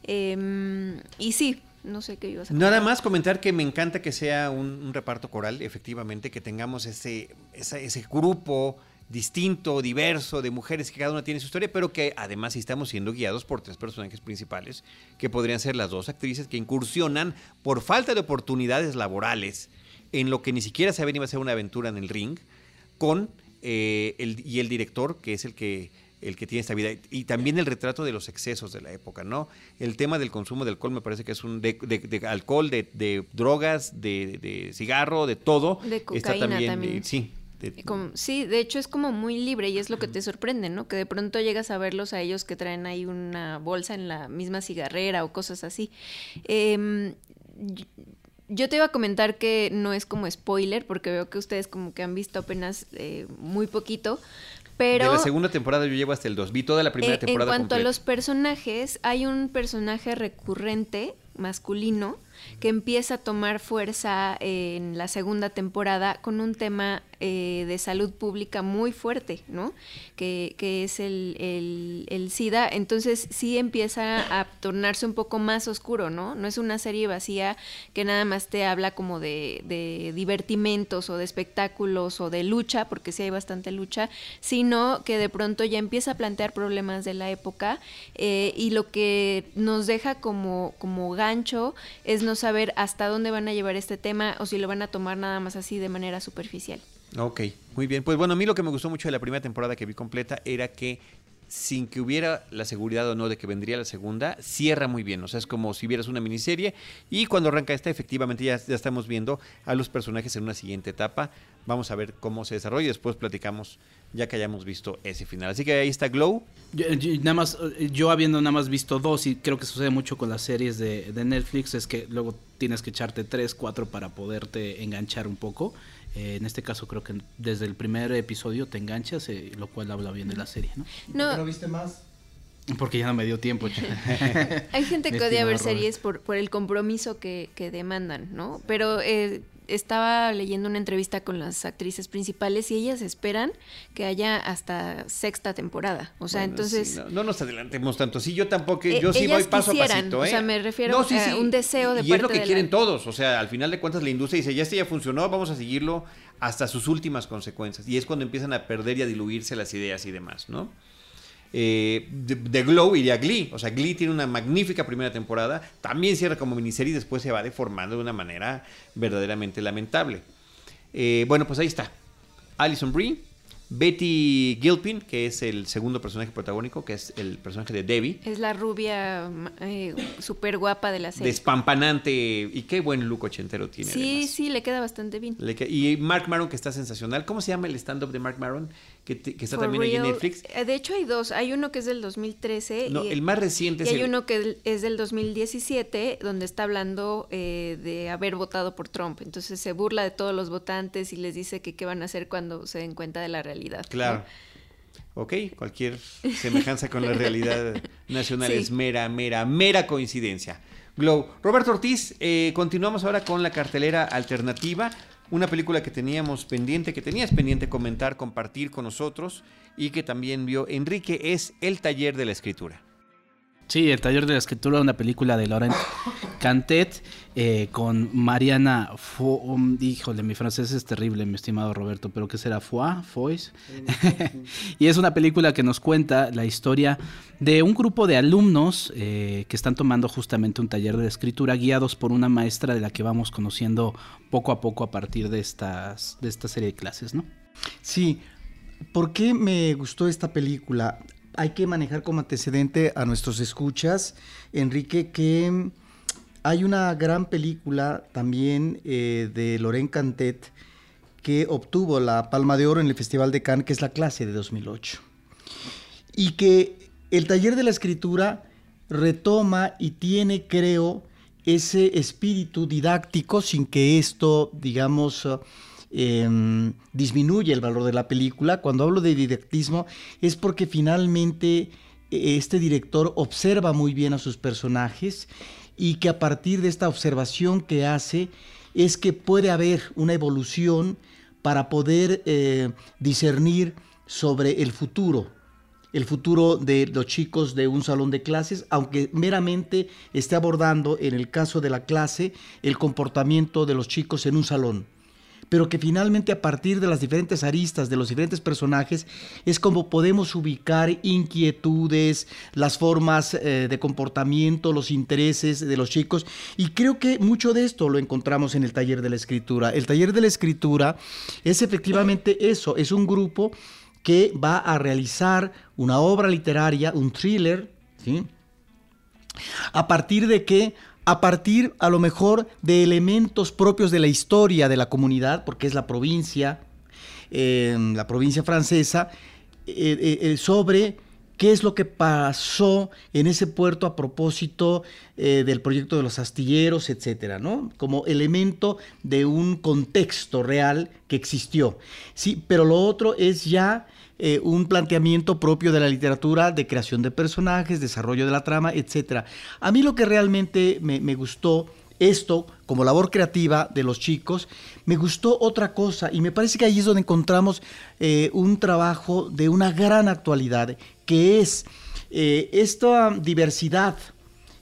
Em, y sí, no sé qué ibas a Nada más comentar que me encanta que sea un, reparto coral, efectivamente, que tengamos ese, ese grupo distinto, diverso, de mujeres que cada una tiene su historia, pero que además estamos siendo guiados por tres personajes principales, que podrían ser las dos actrices que incursionan por falta de oportunidades laborales en lo que ni siquiera saben iba a ser una aventura en el ring, con eh, el, y el director, que es el que el que tiene esta vida y también el retrato de los excesos de la época, ¿no? El tema del consumo de alcohol me parece que es un de, de, alcohol, de, drogas, de, cigarro, de todo. De cocaína también. sí, sí, de hecho es como muy libre y es lo que te sorprende, ¿no? Que de pronto llegas a verlos a ellos que traen ahí una bolsa en la misma cigarrera o cosas así. Em, yo te iba a comentar que no es como spoiler, porque veo que ustedes como que han visto apenas eh, muy poquito, pero... De la segunda temporada yo llevo hasta el 2, vi toda la primera temporada. En cuanto a los personajes, hay un personaje recurrente masculino que empieza a tomar fuerza en la segunda temporada con un tema eh, de salud pública muy fuerte, ¿no? Que, es el, el, SIDA. Entonces sí empieza a tornarse un poco más oscuro, ¿no? No es una serie vacía que nada más te habla como de, de divertimentos o de espectáculos o de lucha, porque sí hay bastante lucha, sino que de pronto ya empieza a plantear problemas de la época eh, y lo que nos deja como, como gancho es no saber hasta dónde van a llevar este tema o si lo van a tomar nada más así de manera superficial. Ok, muy bien. Pues bueno, a mí lo que me gustó mucho de la primera temporada que vi completa era que sin que hubiera la seguridad o no de que vendría la segunda, cierra muy bien. O sea, es como si vieras una miniserie y cuando arranca esta, efectivamente ya, ya estamos viendo a los personajes en una siguiente etapa. Vamos a ver cómo se desarrolla y después platicamos ya que hayamos visto ese final. Así que ahí está Glow. Yo, nada más, yo habiendo nada más visto dos, y creo que sucede mucho con las series de, de Netflix, es que luego tienes que echarte tres, cuatro para poderte enganchar un poco. Eh, en este caso creo que desde el primer episodio te enganchas, eh, lo cual habla bien de la serie, ¿no? no. ¿Lo viste más? Porque ya no me dio tiempo. Hay gente que odia ver series por, por el compromiso que, que demandan, ¿no? Pero eh, estaba leyendo una entrevista con las actrices principales y ellas esperan que haya hasta sexta temporada. O sea, entonces... no, nos adelantemos tanto. Sí, yo tampoco, eh, yo sí voy paso a pasito. ¿eh? O sea, me refiero a un deseo de y es lo que quieren todos. O sea, al final de cuentas la industria dice, ya este ya funcionó, vamos a seguirlo hasta sus últimas consecuencias. Y es cuando empiezan a perder y a diluirse las ideas y demás, ¿no? Eh, de, Glow iría Glee. O sea, Glee tiene una magnífica primera temporada. También cierra como miniserie y después se va deformando de una manera verdaderamente lamentable. Eh, bueno, pues ahí está. Alison Brie Betty Gilpin, que es el segundo personaje protagónico, que es el personaje de Debbie. Es la rubia eh, súper guapa de la serie. Despampanante. Y qué buen look ochentero tiene. Sí, sí, le queda bastante bien. y Mark Maron, que está sensacional. ¿Cómo se llama el stand-up de Mark Maron? Que, está también en Netflix. Eh, de hecho, hay dos. Hay uno que es del 2013. No, el más reciente y es hay uno que es del 2017, donde está hablando eh, de haber votado por Trump. Entonces se burla de todos los votantes y les dice que qué van a hacer cuando se den cuenta de la realidad. Claro. Ok, cualquier semejanza con la realidad nacional es mera, mera, mera coincidencia. Glow. Roberto Ortiz, eh, continuamos ahora con la cartelera alternativa, una película que teníamos pendiente, que tenías pendiente comentar, compartir con nosotros y que también vio Enrique, es El Taller de la Escritura. Sí, El Taller de la Escritura, una película de Laurent Cantet eh, con Mariana Fo um, híjole, mi francés es terrible, mi estimado Roberto, pero ¿qué será? Foix, Foix. y es una película que nos cuenta la historia de un grupo de alumnos eh, que están tomando justamente un taller de escritura guiados por una maestra de la que vamos conociendo poco a poco a partir de, estas, de esta serie de clases, ¿no? Sí, ¿por qué me gustó esta película? Hay que manejar como antecedente a nuestros escuchas, Enrique, que hay una gran película también eh, de Loren Cantet que obtuvo la Palma de Oro en el Festival de Cannes, que es La clase de 2008. Y que el taller de la escritura retoma y tiene, creo, ese espíritu didáctico sin que esto, digamos, Em, disminuye el valor de la película. Cuando hablo de didactismo es porque finalmente e, este director observa muy bien a sus personajes y que a partir de esta observación que hace es que puede haber una evolución para poder eh, discernir sobre el futuro, el futuro de los chicos de un salón de clases, aunque meramente esté abordando en el caso de la clase el comportamiento de los chicos en un salón pero que finalmente a partir de las diferentes aristas de los diferentes personajes es como podemos ubicar inquietudes, las formas eh, de comportamiento, los intereses de los chicos. Y creo que mucho de esto lo encontramos en el taller de la escritura. El taller de la escritura es efectivamente eso, es un grupo que va a realizar una obra literaria, un thriller, ¿sí? a partir de que a partir a lo mejor de elementos propios de la historia de la comunidad, porque es la provincia, la provincia francesa, eh, eh, eh, sobre qué es lo que pasó en ese puerto a propósito del proyecto de los astilleros, etcétera, ¿no? Como elemento de un contexto real que existió. Sí, pero lo otro es ya eh, un planteamiento propio de la literatura de creación de personajes, desarrollo de la trama, etc. A mí lo que realmente me, gustó esto como labor creativa de los chicos, me gustó otra cosa y me parece que ahí es donde encontramos eh, un trabajo de una gran actualidad, que es eh, esta diversidad,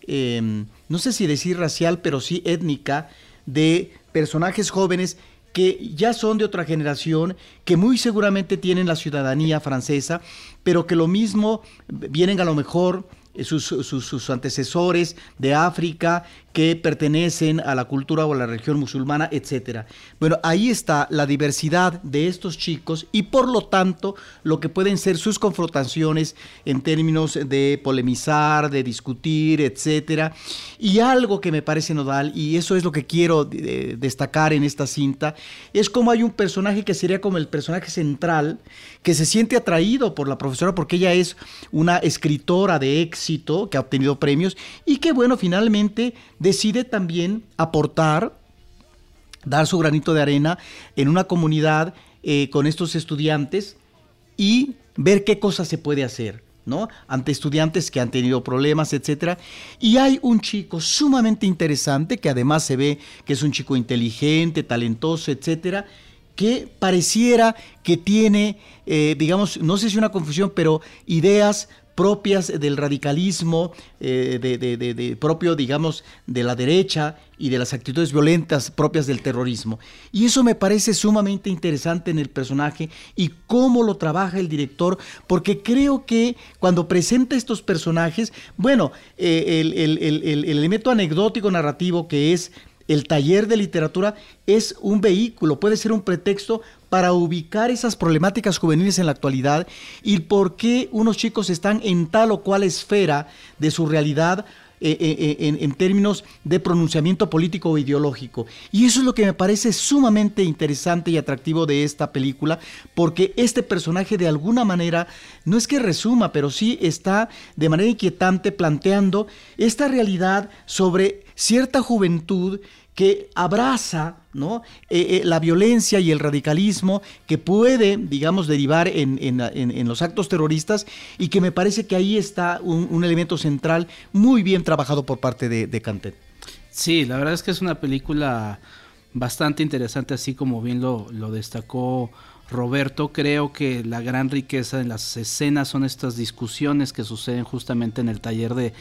em, no sé si decir racial, pero sí étnica, de personajes jóvenes que ya son de otra generación, que muy seguramente tienen la ciudadanía francesa, pero que lo mismo vienen a lo mejor sus, sus, antecesores de África que pertenecen a la cultura o a la religión musulmana, etc. Bueno, ahí está la diversidad de estos chicos y por lo tanto lo que pueden ser sus confrontaciones en términos de polemizar, de discutir, etc. Y algo que me parece nodal, y eso es lo que quiero eh, destacar en esta cinta, es como hay un personaje que sería como el personaje central, que se siente atraído por la profesora porque ella es una escritora de éxito que ha obtenido premios y que bueno, finalmente decide también aportar, dar su granito de arena en una comunidad eh, con estos estudiantes y ver qué cosas se puede hacer. ¿no? ante estudiantes que han tenido problemas, etcétera. Y hay un chico sumamente interesante que además se ve que es un chico inteligente, talentoso, etcétera, que pareciera que tiene, eh, digamos, no sé si una confusión, pero ideas propias del radicalismo, eh, de, propio, digamos, de la derecha y de las actitudes violentas propias del terrorismo. Y eso me parece sumamente interesante en el personaje y cómo lo trabaja el director, porque creo que cuando presenta estos personajes, bueno, eh, el elemento anecdótico narrativo que es el taller de literatura es un vehículo, puede ser un pretexto para ubicar esas problemáticas juveniles en la actualidad y por qué unos chicos están en tal o cual esfera de su realidad eh, eh, eh, en, términos de pronunciamiento político o ideológico. Y eso es lo que me parece sumamente interesante y atractivo de esta película, porque este personaje de alguna manera, no es que resuma, pero sí está de manera inquietante planteando esta realidad sobre cierta juventud que abraza Eh, eh, la violencia y el radicalismo que puede, digamos, derivar en, los actos terroristas y que me parece que ahí está un, elemento central muy bien trabajado por parte de, de Cantet. Sí, la verdad es que es una película bastante interesante, así como bien lo, lo destacó Roberto, creo que la gran riqueza en las escenas son estas discusiones que suceden justamente en el taller de,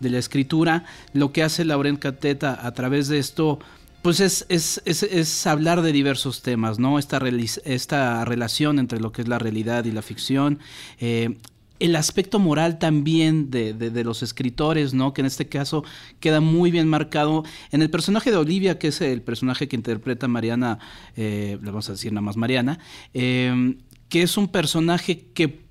la escritura. Lo que hace Laurent Cateta a través de esto, pues es, es, hablar de diversos temas, ¿no? Esta, esta relación entre lo que es la realidad y la ficción. Eh, el aspecto moral también de, los escritores, ¿no? Que en este caso queda muy bien marcado en el personaje de Olivia, que es el personaje que interpreta Mariana, eh, le vamos a decir nada más Mariana, em, que es un personaje que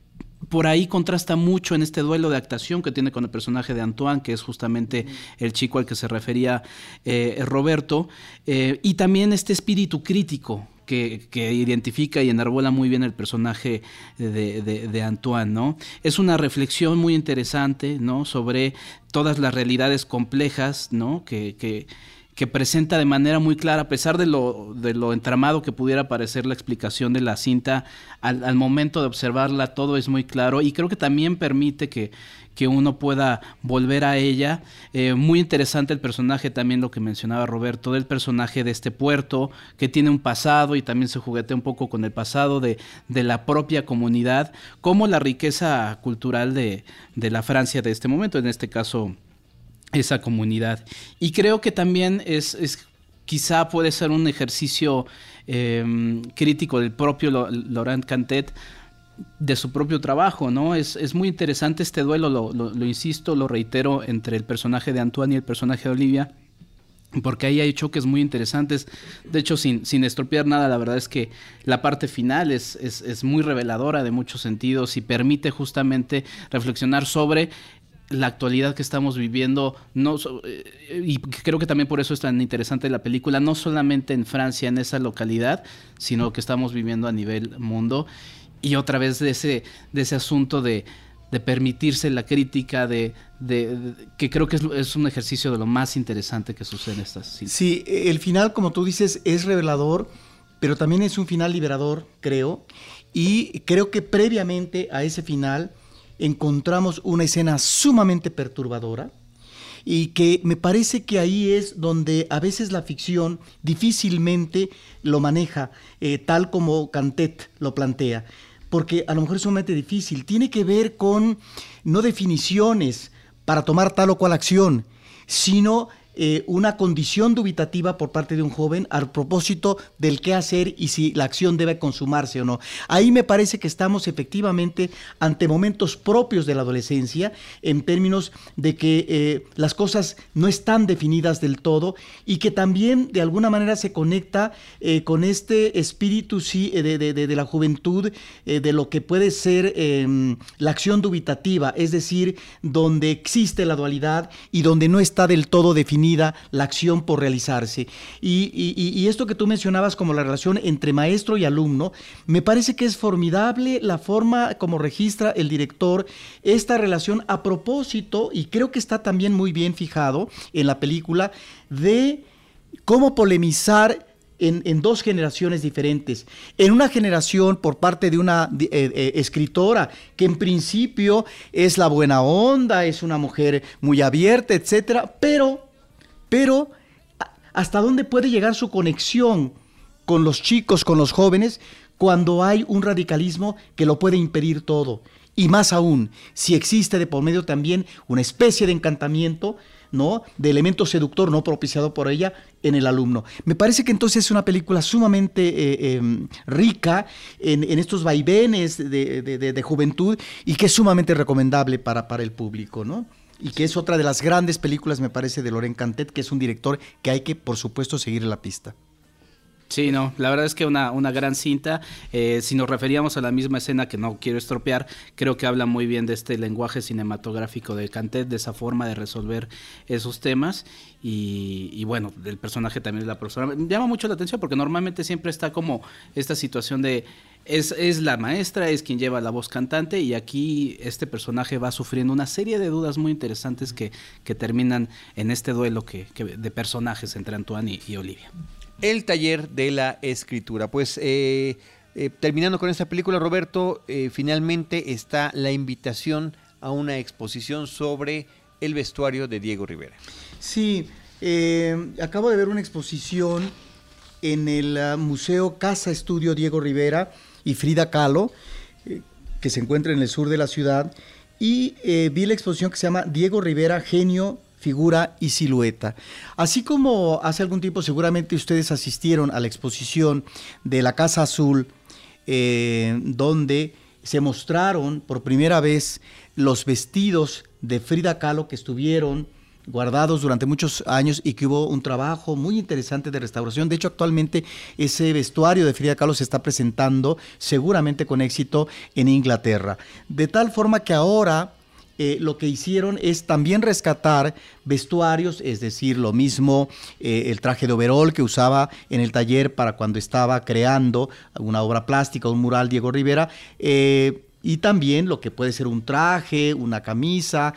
por ahí contrasta mucho en este duelo de actuación que tiene con el personaje de Antoine, que es justamente el chico al que se refería eh, Roberto, eh, y también este espíritu crítico que, identifica y enarbola muy bien el personaje de, Antoine, ¿no? Es una reflexión muy interesante, ¿no? Sobre todas las realidades complejas, ¿no? Que, que, presenta de manera muy clara, a pesar de lo, de lo entramado que pudiera parecer la explicación de la cinta, al, al momento de observarla todo es muy claro y creo que también permite que, que uno pueda volver a ella. Eh, muy interesante el personaje también lo que mencionaba Roberto, del personaje de este puerto, que tiene un pasado y también se juguetea un poco con el pasado de, de la propia comunidad, como la riqueza cultural de, de la Francia de este momento, en este caso esa comunidad. Y creo que también es, es quizá puede ser un ejercicio eh, crítico del propio Laurent Cantet de su propio trabajo, ¿no? Es, es muy interesante este duelo, lo, insisto, lo reitero, entre el personaje de Antoine y el personaje de Olivia, porque ahí hay choques muy interesantes. De hecho, sin, sin estropear nada, la verdad es que la parte final es, es, muy reveladora de muchos sentidos y permite justamente reflexionar sobre la actualidad que estamos viviendo, no, eh, y creo que también por eso es tan interesante la película, no solamente en Francia, en esa localidad, sino que estamos viviendo a nivel mundo y otra vez de ese, de ese asunto de, permitirse la crítica, de, que creo que es, un ejercicio de lo más interesante que sucede en estas Sí, el final, como tú dices, es revelador, pero también es un final liberador, creo. Y creo que previamente a ese final encontramos una escena sumamente perturbadora y que me parece que ahí es donde a veces la ficción difícilmente lo maneja, eh, tal como Cantet lo plantea porque a lo mejor es sumamente difícil. Tiene que ver con no definiciones para tomar tal o cual acción, sino eh, una condición dubitativa por parte de un joven al propósito del qué hacer y si la acción debe consumarse o no. Ahí me parece que estamos efectivamente ante momentos propios de la adolescencia en términos de que eh, las cosas no están definidas del todo y que también de alguna manera se conecta eh, con este espíritu sí, de, de, la juventud, de lo que puede ser em, la acción dubitativa, es decir, donde existe la dualidad y donde no está del todo definida la acción por realizarse. Y, esto que tú mencionabas como la relación entre maestro y alumno, me parece que es formidable la forma como registra el director esta relación a propósito, y creo que está también muy bien fijado en la película, de cómo polemizar en, dos generaciones diferentes. En una generación por parte de una eh, eh, escritora que en principio es la buena onda, es una mujer muy abierta, etcétera, pero pero ¿hasta dónde puede llegar su conexión con los chicos, con los jóvenes, cuando hay un radicalismo que lo puede impedir todo? Y más aún, si existe de por medio también una especie de encantamiento, ¿no? De elemento seductor no propiciado por ella en el alumno. Me parece que entonces es una película sumamente eh, em, rica en, estos vaivenes de, juventud y que es sumamente recomendable para, para el público, ¿no? Y que es otra de las grandes películas, me parece, de Loren Cantet, que es un director que hay que, por supuesto, seguir la pista. Sí, no, la verdad es que una, una gran cinta. Eh, si nos referíamos a la misma escena que no quiero estropear, creo que habla muy bien de este lenguaje cinematográfico de Cantet, de esa forma de resolver esos temas. Y, bueno, el personaje también es la profesora. Llama mucho la atención porque normalmente siempre está como esta situación de es, la maestra, es quien lleva la voz cantante y aquí este personaje va sufriendo una serie de dudas muy interesantes que, terminan en este duelo que, de personajes entre Antoine y, Olivia. El taller de la escritura. Pues eh, eh, terminando con esta película, Roberto, eh, finalmente está la invitación a una exposición sobre el vestuario de Diego Rivera. Sí, acabo de ver una exposición en el ah, Museo Casa Estudio Diego Rivera y Frida Kahlo, que se encuentra en el sur de la ciudad, y vi la exposición que se llama Diego Rivera, Genio, Figura y Silueta. Así como hace algún tiempo seguramente ustedes asistieron a la exposición de la Casa Azul, eh, donde se mostraron por primera vez los vestidos de Frida Kahlo que estuvieron guardados durante muchos años y que hubo un trabajo muy interesante de restauración. De hecho, actualmente ese vestuario de Frida Kahlo se está presentando seguramente con éxito en Inglaterra. De tal forma que ahora eh, lo que hicieron es también rescatar vestuarios, es decir, lo mismo eh, el traje de overol que usaba en el taller para cuando estaba creando una obra plástica, un mural Diego Rivera. Eh, y también lo que puede ser un traje, una camisa,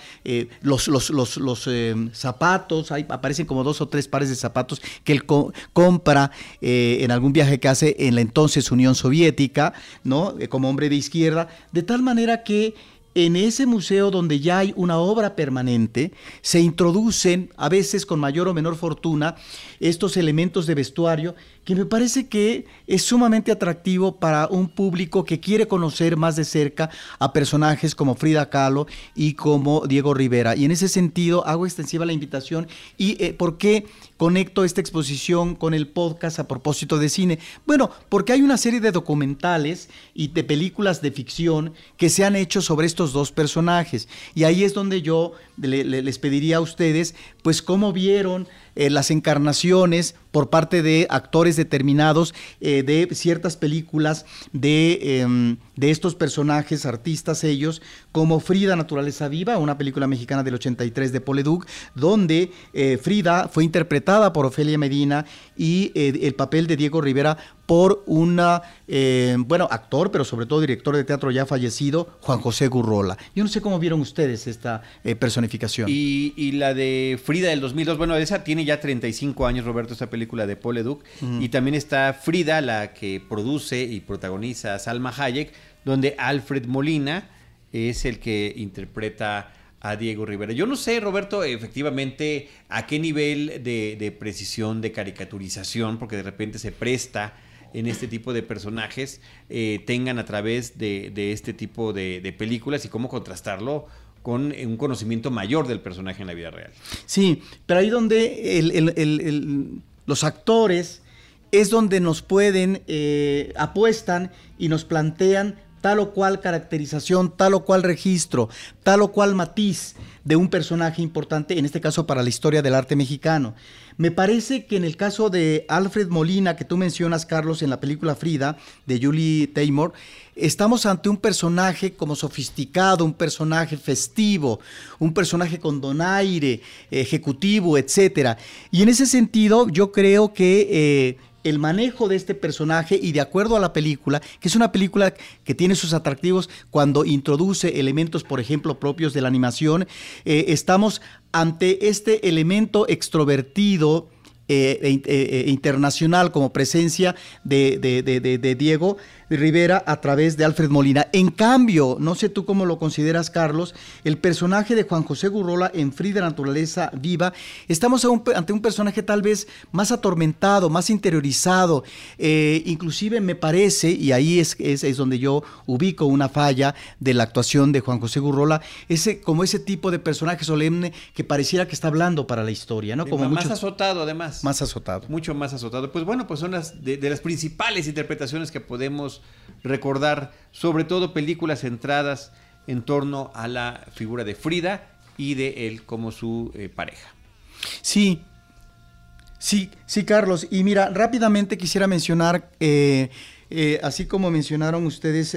los, los, los, eh, zapatos, aparecen como dos o tres pares de zapatos que él compra eh, en algún viaje que hace en la entonces Unión Soviética, ¿no? como hombre de izquierda, de tal manera que en ese museo donde ya hay una obra permanente, se introducen, a veces con mayor o menor fortuna, estos elementos de vestuario que me parece que es sumamente atractivo para un público que quiere conocer más de cerca a personajes como Frida Kahlo y como Diego Rivera. Y en ese sentido hago extensiva la invitación y eh, ¿por qué conecto esta exposición con el podcast a propósito de cine? Bueno, porque hay una serie de documentales y de películas de ficción que se han hecho sobre estos dos personajes. Y ahí es donde yo les pediría a ustedes, pues, cómo vieron eh, las encarnaciones por parte de actores determinados eh, de ciertas películas de, em, de, estos personajes, artistas ellos, como Frida Naturaleza Viva, una película mexicana del 83 de Poleduc, donde eh, Frida fue interpretada por Ofelia Medina y el papel de Diego Rivera por una, bueno, actor, pero sobre todo director de teatro ya fallecido, Juan José Gurrola. Yo no sé cómo vieron ustedes esta personificación. Y, y la de Frida del 2002, bueno, esa tiene ya 35 años, Roberto, esta película de Paul Educ. Y también está Frida, la que produce y protagoniza Salma Hayek, donde Alfred Molina es el que interpreta a Diego Rivera. Yo no sé, Roberto, efectivamente, a qué nivel de, precisión, de caricaturización, porque de repente se presta en este tipo de personajes, eh, tengan a través de, este tipo de, de películas y cómo contrastarlo con un conocimiento mayor del personaje en la vida real. Sí, pero ahí donde los actores es donde nos pueden, eh, apuestan y nos plantean tal o cual caracterización, tal o cual registro, tal o cual matiz de un personaje importante, en este caso para la historia del arte mexicano. Me parece que en el caso de Alfred Molina, que tú mencionas, Carlos, en la película Frida, de Julie Taymor, estamos ante un personaje como sofisticado, un personaje festivo, un personaje con donaire, ejecutivo, etc. Y en ese sentido, yo creo que... Eh, el manejo de este personaje y de acuerdo a la película, que es una película que tiene sus atractivos cuando introduce elementos, por ejemplo, propios de la animación, eh, estamos ante este elemento extrovertido, eh, e, eh, internacional como presencia de, de, Diego Rivera a través de Alfred Molina. En cambio, no sé tú cómo lo consideras, Carlos, el personaje de Juan José Gurrola en Frida Naturaleza Viva, estamos ante un personaje tal vez más atormentado, más interiorizado, eh, inclusive me parece, y ahí es, es, donde yo ubico una falla de la actuación de Juan José Gurrola, ese, como ese tipo de personaje solemne que pareciera que está hablando para la historia, ¿no? Como más azotado además. Más azotado. Mucho más azotado. Pues bueno, pues son las de las principales interpretaciones que podemos recordar, sobre todo películas centradas en torno a la figura de Frida y de él como su eh, pareja. Sí, sí, sí, Carlos. Y mira, rápidamente quisiera mencionar, eh, eh, así como mencionaron ustedes,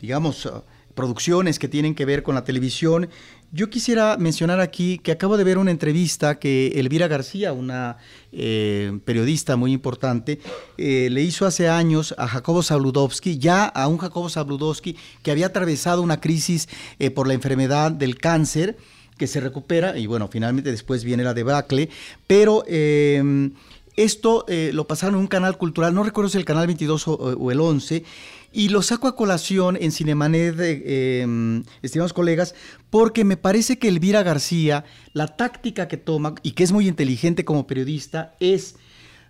digamos, producciones que tienen que ver con la televisión, yo quisiera mencionar aquí que acabo de ver una entrevista que Elvira García, una eh, periodista muy importante, eh, le hizo hace años a Jacobo Zabludovsky, ya a un Jacobo Zabludovsky que había atravesado una crisis eh, por la enfermedad del cáncer, que se recupera y bueno, finalmente después viene la debacle, pero esto lo pasaron en un canal cultural, no recuerdo si el canal 22 o el 11, y lo saco a colación en Cinemanet, eh, estimados colegas, porque me parece que Elvira García, la táctica que toma, y que es muy inteligente como periodista, es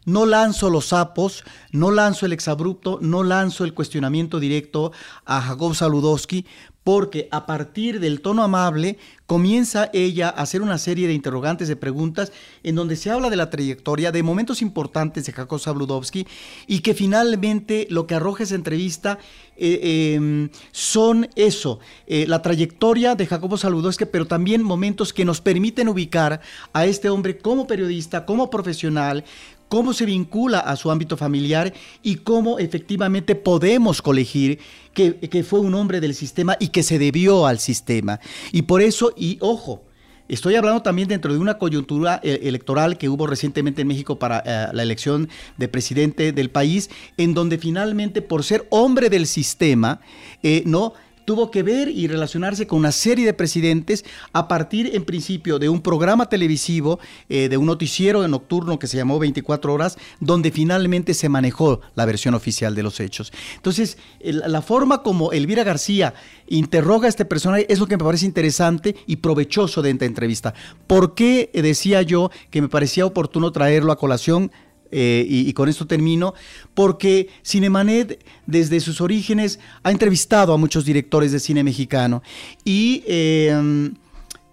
no lanzo los sapos, no lanzo el exabrupto, no lanzo el cuestionamiento directo a Jacob Saludowski, porque a partir del tono amable comienza ella a hacer una serie de interrogantes, de preguntas, en donde se habla de la trayectoria, de momentos importantes de Jacob Zabludovsky, y que finalmente lo que arroja esa entrevista eh, em, son eso, eh, la trayectoria de Jacobo Zabludovsky, pero también momentos que nos permiten ubicar a este hombre como periodista, como profesional, cómo se vincula a su ámbito familiar y cómo efectivamente podemos colegir que, fue un hombre del sistema y que se debió al sistema. Y por eso, y ojo, Estoy hablando también dentro de una coyuntura eh, electoral que hubo recientemente en México para eh, la elección de presidente del país, en donde finalmente por ser hombre del sistema, eh, no tuvo que ver y relacionarse con una serie de presidentes a partir, en principio, de un programa televisivo, eh, de un noticiero nocturno que se llamó 24 horas, donde finalmente se manejó la versión oficial de los hechos. Entonces, la forma como Elvira García interroga a este personaje es lo que me parece interesante y provechoso de esta entrevista. ¿Por qué decía yo que me parecía oportuno traerlo a colación? Eh, y, con esto termino, porque Cinemanet desde sus orígenes ha entrevistado a muchos directores de cine mexicano. Y eh,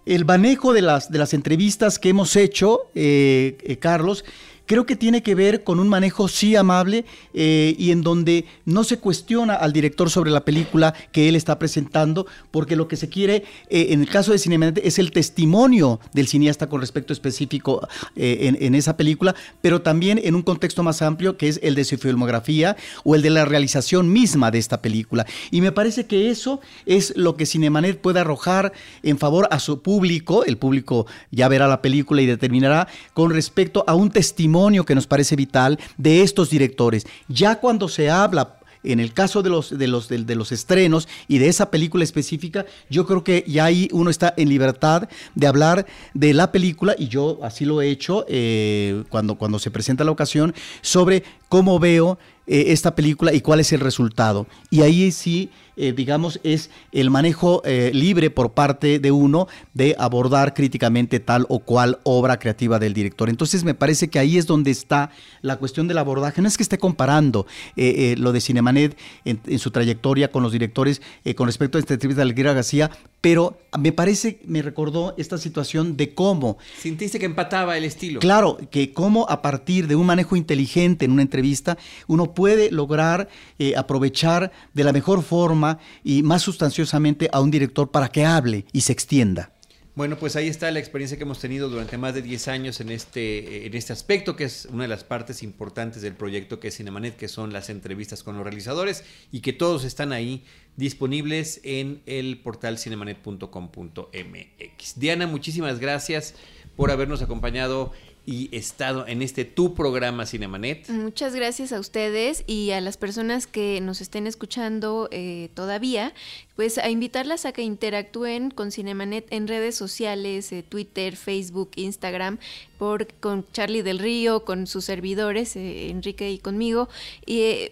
el manejo de las, de las entrevistas que hemos hecho, eh, Carlos, creo que tiene que ver con un manejo sí amable eh, y en donde no se cuestiona al director sobre la película que él está presentando, porque lo que se quiere, eh, en el caso de Cinemanet, es el testimonio del cineasta con respecto específico eh, en, esa película, pero también en un contexto más amplio que es el de su filmografía o el de la realización misma de esta película. Y me parece que eso es lo que Cinemanet puede arrojar en favor a su público, el público ya verá la película y determinará con respecto a un testimonio que nos parece vital de estos directores. Ya cuando se habla en el caso de los, de los, de, los estrenos y de esa película específica, yo creo que ya ahí uno está en libertad de hablar de la película, y yo así lo he hecho eh, cuando, cuando se presenta la ocasión, sobre cómo veo eh, esta película y cuál es el resultado. Y ahí sí eh, digamos, es el manejo eh, libre por parte de uno de abordar críticamente tal o cual obra creativa del director. Entonces me parece que ahí es donde está la cuestión del abordaje. No es que esté comparando eh, lo de Cinemanet en, su trayectoria con los directores con respecto a esta entrevista de Alegría García, pero me parece, me recordó esta situación de cómo... Sintiste que empataba el estilo. Claro, que cómo a partir de un manejo inteligente en una entrevista uno puede lograr aprovechar de la mejor forma y más sustanciosamente a un director para que hable y se extienda. Bueno, pues ahí está la experiencia que hemos tenido durante más de 10 años en este, en este aspecto, que es una de las partes importantes del proyecto que es Cinemanet, que son las entrevistas con los realizadores y que todos están ahí disponibles en el portal cinemanet.com.mx. Diana, muchísimas gracias por habernos acompañado y estado en este tu programa Cinemanet. Muchas gracias a ustedes y a las personas que nos estén escuchando eh, todavía, pues a invitarlas a que interactúen con Cinemanet en redes sociales, eh, Twitter, Facebook, Instagram, por, con Charlie del Río, con sus servidores, eh, Enrique y conmigo. Y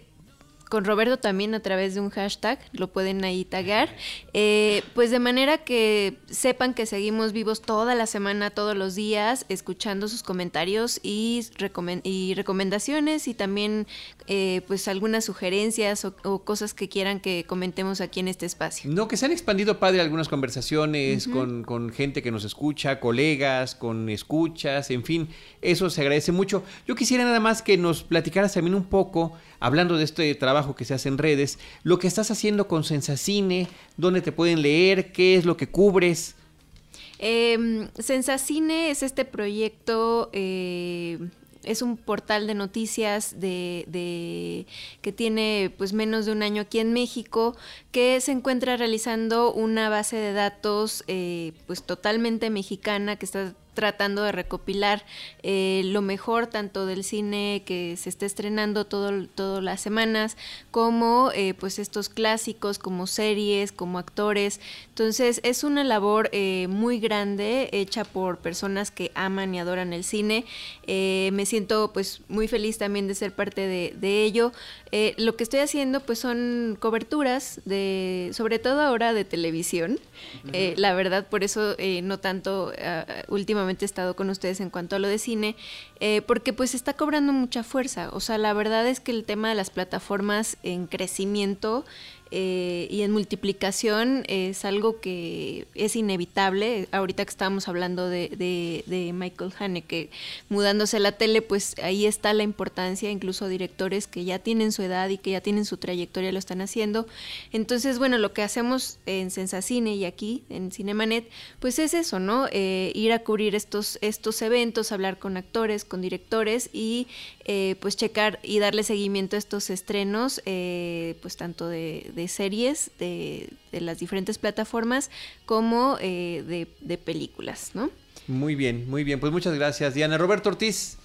con Roberto también a través de un hashtag, lo pueden ahí tagar, eh, pues de manera que sepan que seguimos vivos toda la semana, todos los días, escuchando sus comentarios y, y recomendaciones y también eh, pues algunas sugerencias o, cosas que quieran que comentemos aquí en este espacio. No, que se han expandido padre algunas conversaciones con, con gente que nos escucha, colegas, con escuchas, en fin, eso se agradece mucho. Yo quisiera nada más que nos platicaras también un poco hablando de este trabajo que se hace en redes, lo que estás haciendo con Sensacine, dónde te pueden leer, qué es lo que cubres. Eh, Sensacine es este proyecto... Eh, es un portal de noticias de, que tiene pues menos de un año aquí en México que se encuentra realizando una base de datos eh, pues totalmente mexicana que está tratando de recopilar eh, lo mejor tanto del cine que se está estrenando todo, todas las semanas como eh, pues estos clásicos como series como actores. Entonces es una labor eh, muy grande hecha por personas que aman y adoran el cine. Me siento pues muy feliz también de ser parte de, de ello. Lo que estoy haciendo pues son coberturas de sobre todo ahora de televisión. La verdad por eso no tanto ah, he estado con ustedes en cuanto a lo de cine, eh, porque pues está cobrando mucha fuerza. O sea, la verdad es que el tema de las plataformas en crecimiento eh, y en multiplicación es algo que es inevitable. Ahorita que estábamos hablando de, de, Michael Haneke mudándose a la tele, pues ahí está la importancia, incluso directores que ya tienen su edad y que ya tienen su trayectoria lo están haciendo. Entonces, bueno, lo que hacemos en Sensacine y aquí en Cinemanet, pues es eso, ¿no? Eh, ir a cubrir estos, estos eventos, hablar con actores, con directores y eh, pues checar y darle seguimiento a estos estrenos, pues tanto de de series de, las diferentes plataformas como eh, de, películas, ¿no? Muy bien, muy bien. Pues muchas gracias, Diana. Roberto Ortiz.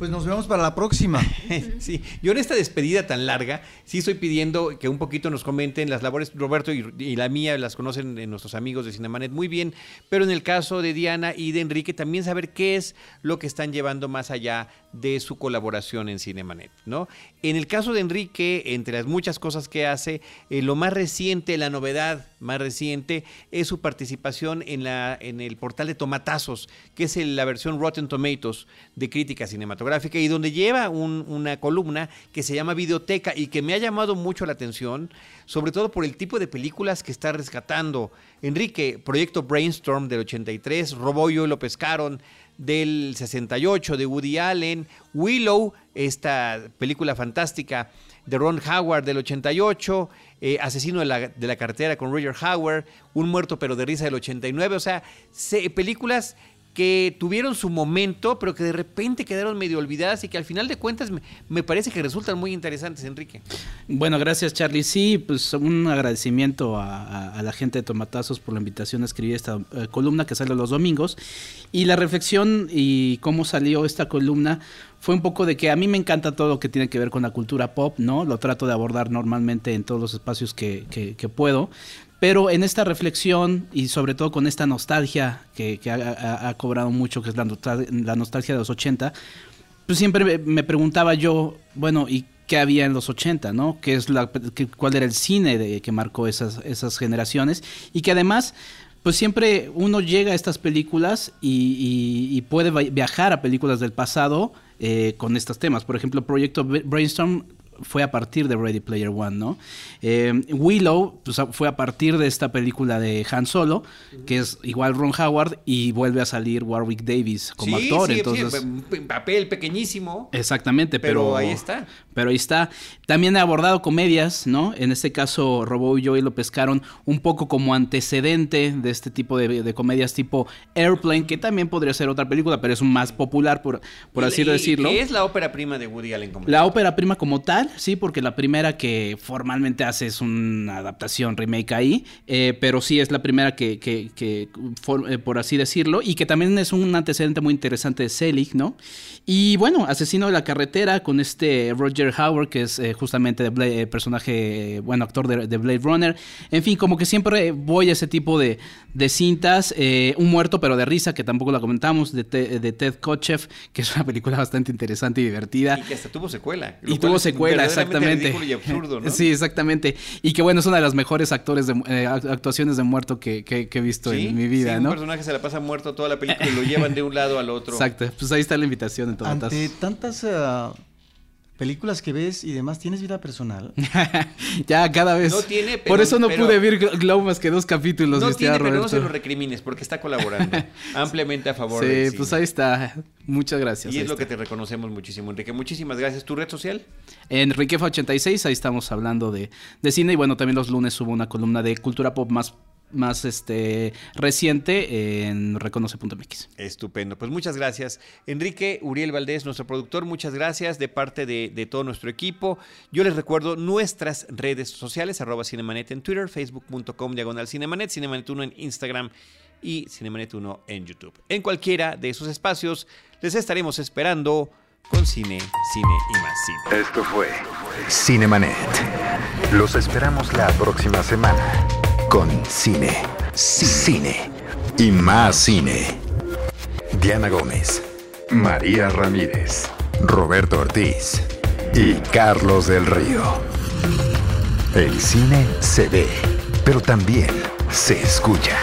Pues nos vemos para la próxima. sí, yo en esta despedida tan larga, sí estoy pidiendo que un poquito nos comenten las labores, Roberto y, la mía las conocen nuestros amigos de Cinemanet muy bien, pero en el caso de Diana y de Enrique también saber qué es lo que están llevando más allá de su colaboración en Cinemanet, ¿no? En el caso de Enrique, entre las muchas cosas que hace, eh, lo más reciente, la novedad más reciente, es su participación en, la, en el portal de Tomatazos, que es la versión Rotten Tomatoes de crítica cinematográfica y donde lleva una columna que se llama Videoteca y que me ha llamado mucho la atención, sobre todo por el tipo de películas que está rescatando. Enrique, Proyecto Brainstorm del 83, Roboyo lo pescaron, del 68 de Woody Allen, Willow, esta película fantástica de Ron Howard del 88, eh, Asesino de la, de la, cartera con Roger Howard, Un muerto pero de risa del 89, o sea, películas que tuvieron su momento, pero que de repente quedaron medio olvidadas y que al final de cuentas me, parece que resultan muy interesantes, Enrique. Bueno, gracias Charlie. Sí, pues un agradecimiento a, la gente de Tomatazos por la invitación a escribir esta eh, columna que sale los domingos. Y la reflexión y cómo salió esta columna fue un poco de que a mí me encanta todo lo que tiene que ver con la cultura pop, ¿no? Lo trato de abordar normalmente en todos los espacios que, que puedo, pero en esta reflexión y sobre todo con esta nostalgia que, ha, cobrado mucho, que es la, nostalgia de los 80, pues siempre me preguntaba yo, bueno, ¿y qué había en los 80, ¿no? ¿Qué es la, ¿Cuál era el cine que marcó esas, esas generaciones? Y que además pues siempre uno llega a estas películas y, puede viajar a películas del pasado eh, con estos temas. Por ejemplo, Proyecto Brainstorm fue a partir de Ready Player One, ¿no? Eh, Willow pues, fue a partir de esta película de Han Solo, que es igual Ron Howard, y vuelve a salir Warwick Davis como actor. entonces, sí, papel pequeñísimo. Exactamente, pero, ahí está. Pero ahí está. También he abordado comedias, ¿no? En este caso, Robo y Joey lo pescaron un poco como antecedente de este tipo de, comedias tipo Airplane, que también podría ser otra película, pero es más popular, por, por así decirlo. ¿Qué es la ópera prima de Woody Allen? Como la ópera prima como tal, sí, porque la primera que formalmente hace es una adaptación, remake ahí, eh, pero sí es la primera que, que, que eh, por, así decirlo, y que también es un antecedente muy interesante de Selig, ¿no? Y bueno, Asesino de la Carretera con este Roger Howard, que es eh, justamente de personaje, bueno, actor de, Blade Runner. En fin, como que siempre voy a ese tipo de, de cintas. un muerto, pero de risa, que tampoco la comentamos, de, de Ted Kotcheff, que es una película bastante interesante y divertida. Y que hasta tuvo secuela. Y tuvo secuela, exactamente. Y absurdo, ¿no? Sí, exactamente. Y que bueno, es una de las mejores actores de, eh, actuaciones de muerto que, he visto en mi vida, sí, ¿no? Un personaje se la pasa muerto toda la película y lo llevan de un lado al otro. Exacto. Pues ahí está la invitación en todo Ante tantas uh, películas que ves y demás, ¿tienes vida personal? ya, cada vez. No tiene, pero, Por eso no pude ver Glow más que dos capítulos. No tiene, pero no se lo recrimines porque está colaborando ampliamente a favor Sí, pues ahí está. Muchas gracias. Y es lo que te reconocemos muchísimo, Enrique. Muchísimas gracias. ¿Tu red social? Enriquefa86, ahí estamos hablando de, de cine y bueno, también los lunes subo una columna de cultura pop más más este reciente en reconoce.mx. Estupendo. Pues muchas gracias. Enrique Uriel Valdés, nuestro productor, muchas gracias de parte de, todo nuestro equipo. Yo les recuerdo nuestras redes sociales, arroba Cinemanet en Twitter, facebook.com diagonal Cinemanet, Cinemanet1 en Instagram y Cinemanet1 en YouTube. En cualquiera de esos espacios les estaremos esperando con cine, cine y más cine. Esto fue Cinemanet. Los esperamos la próxima semana con cine, cine y más cine. Diana Gómez, María Ramírez, Roberto Ortiz y Carlos del Río. El cine se ve, pero también se escucha.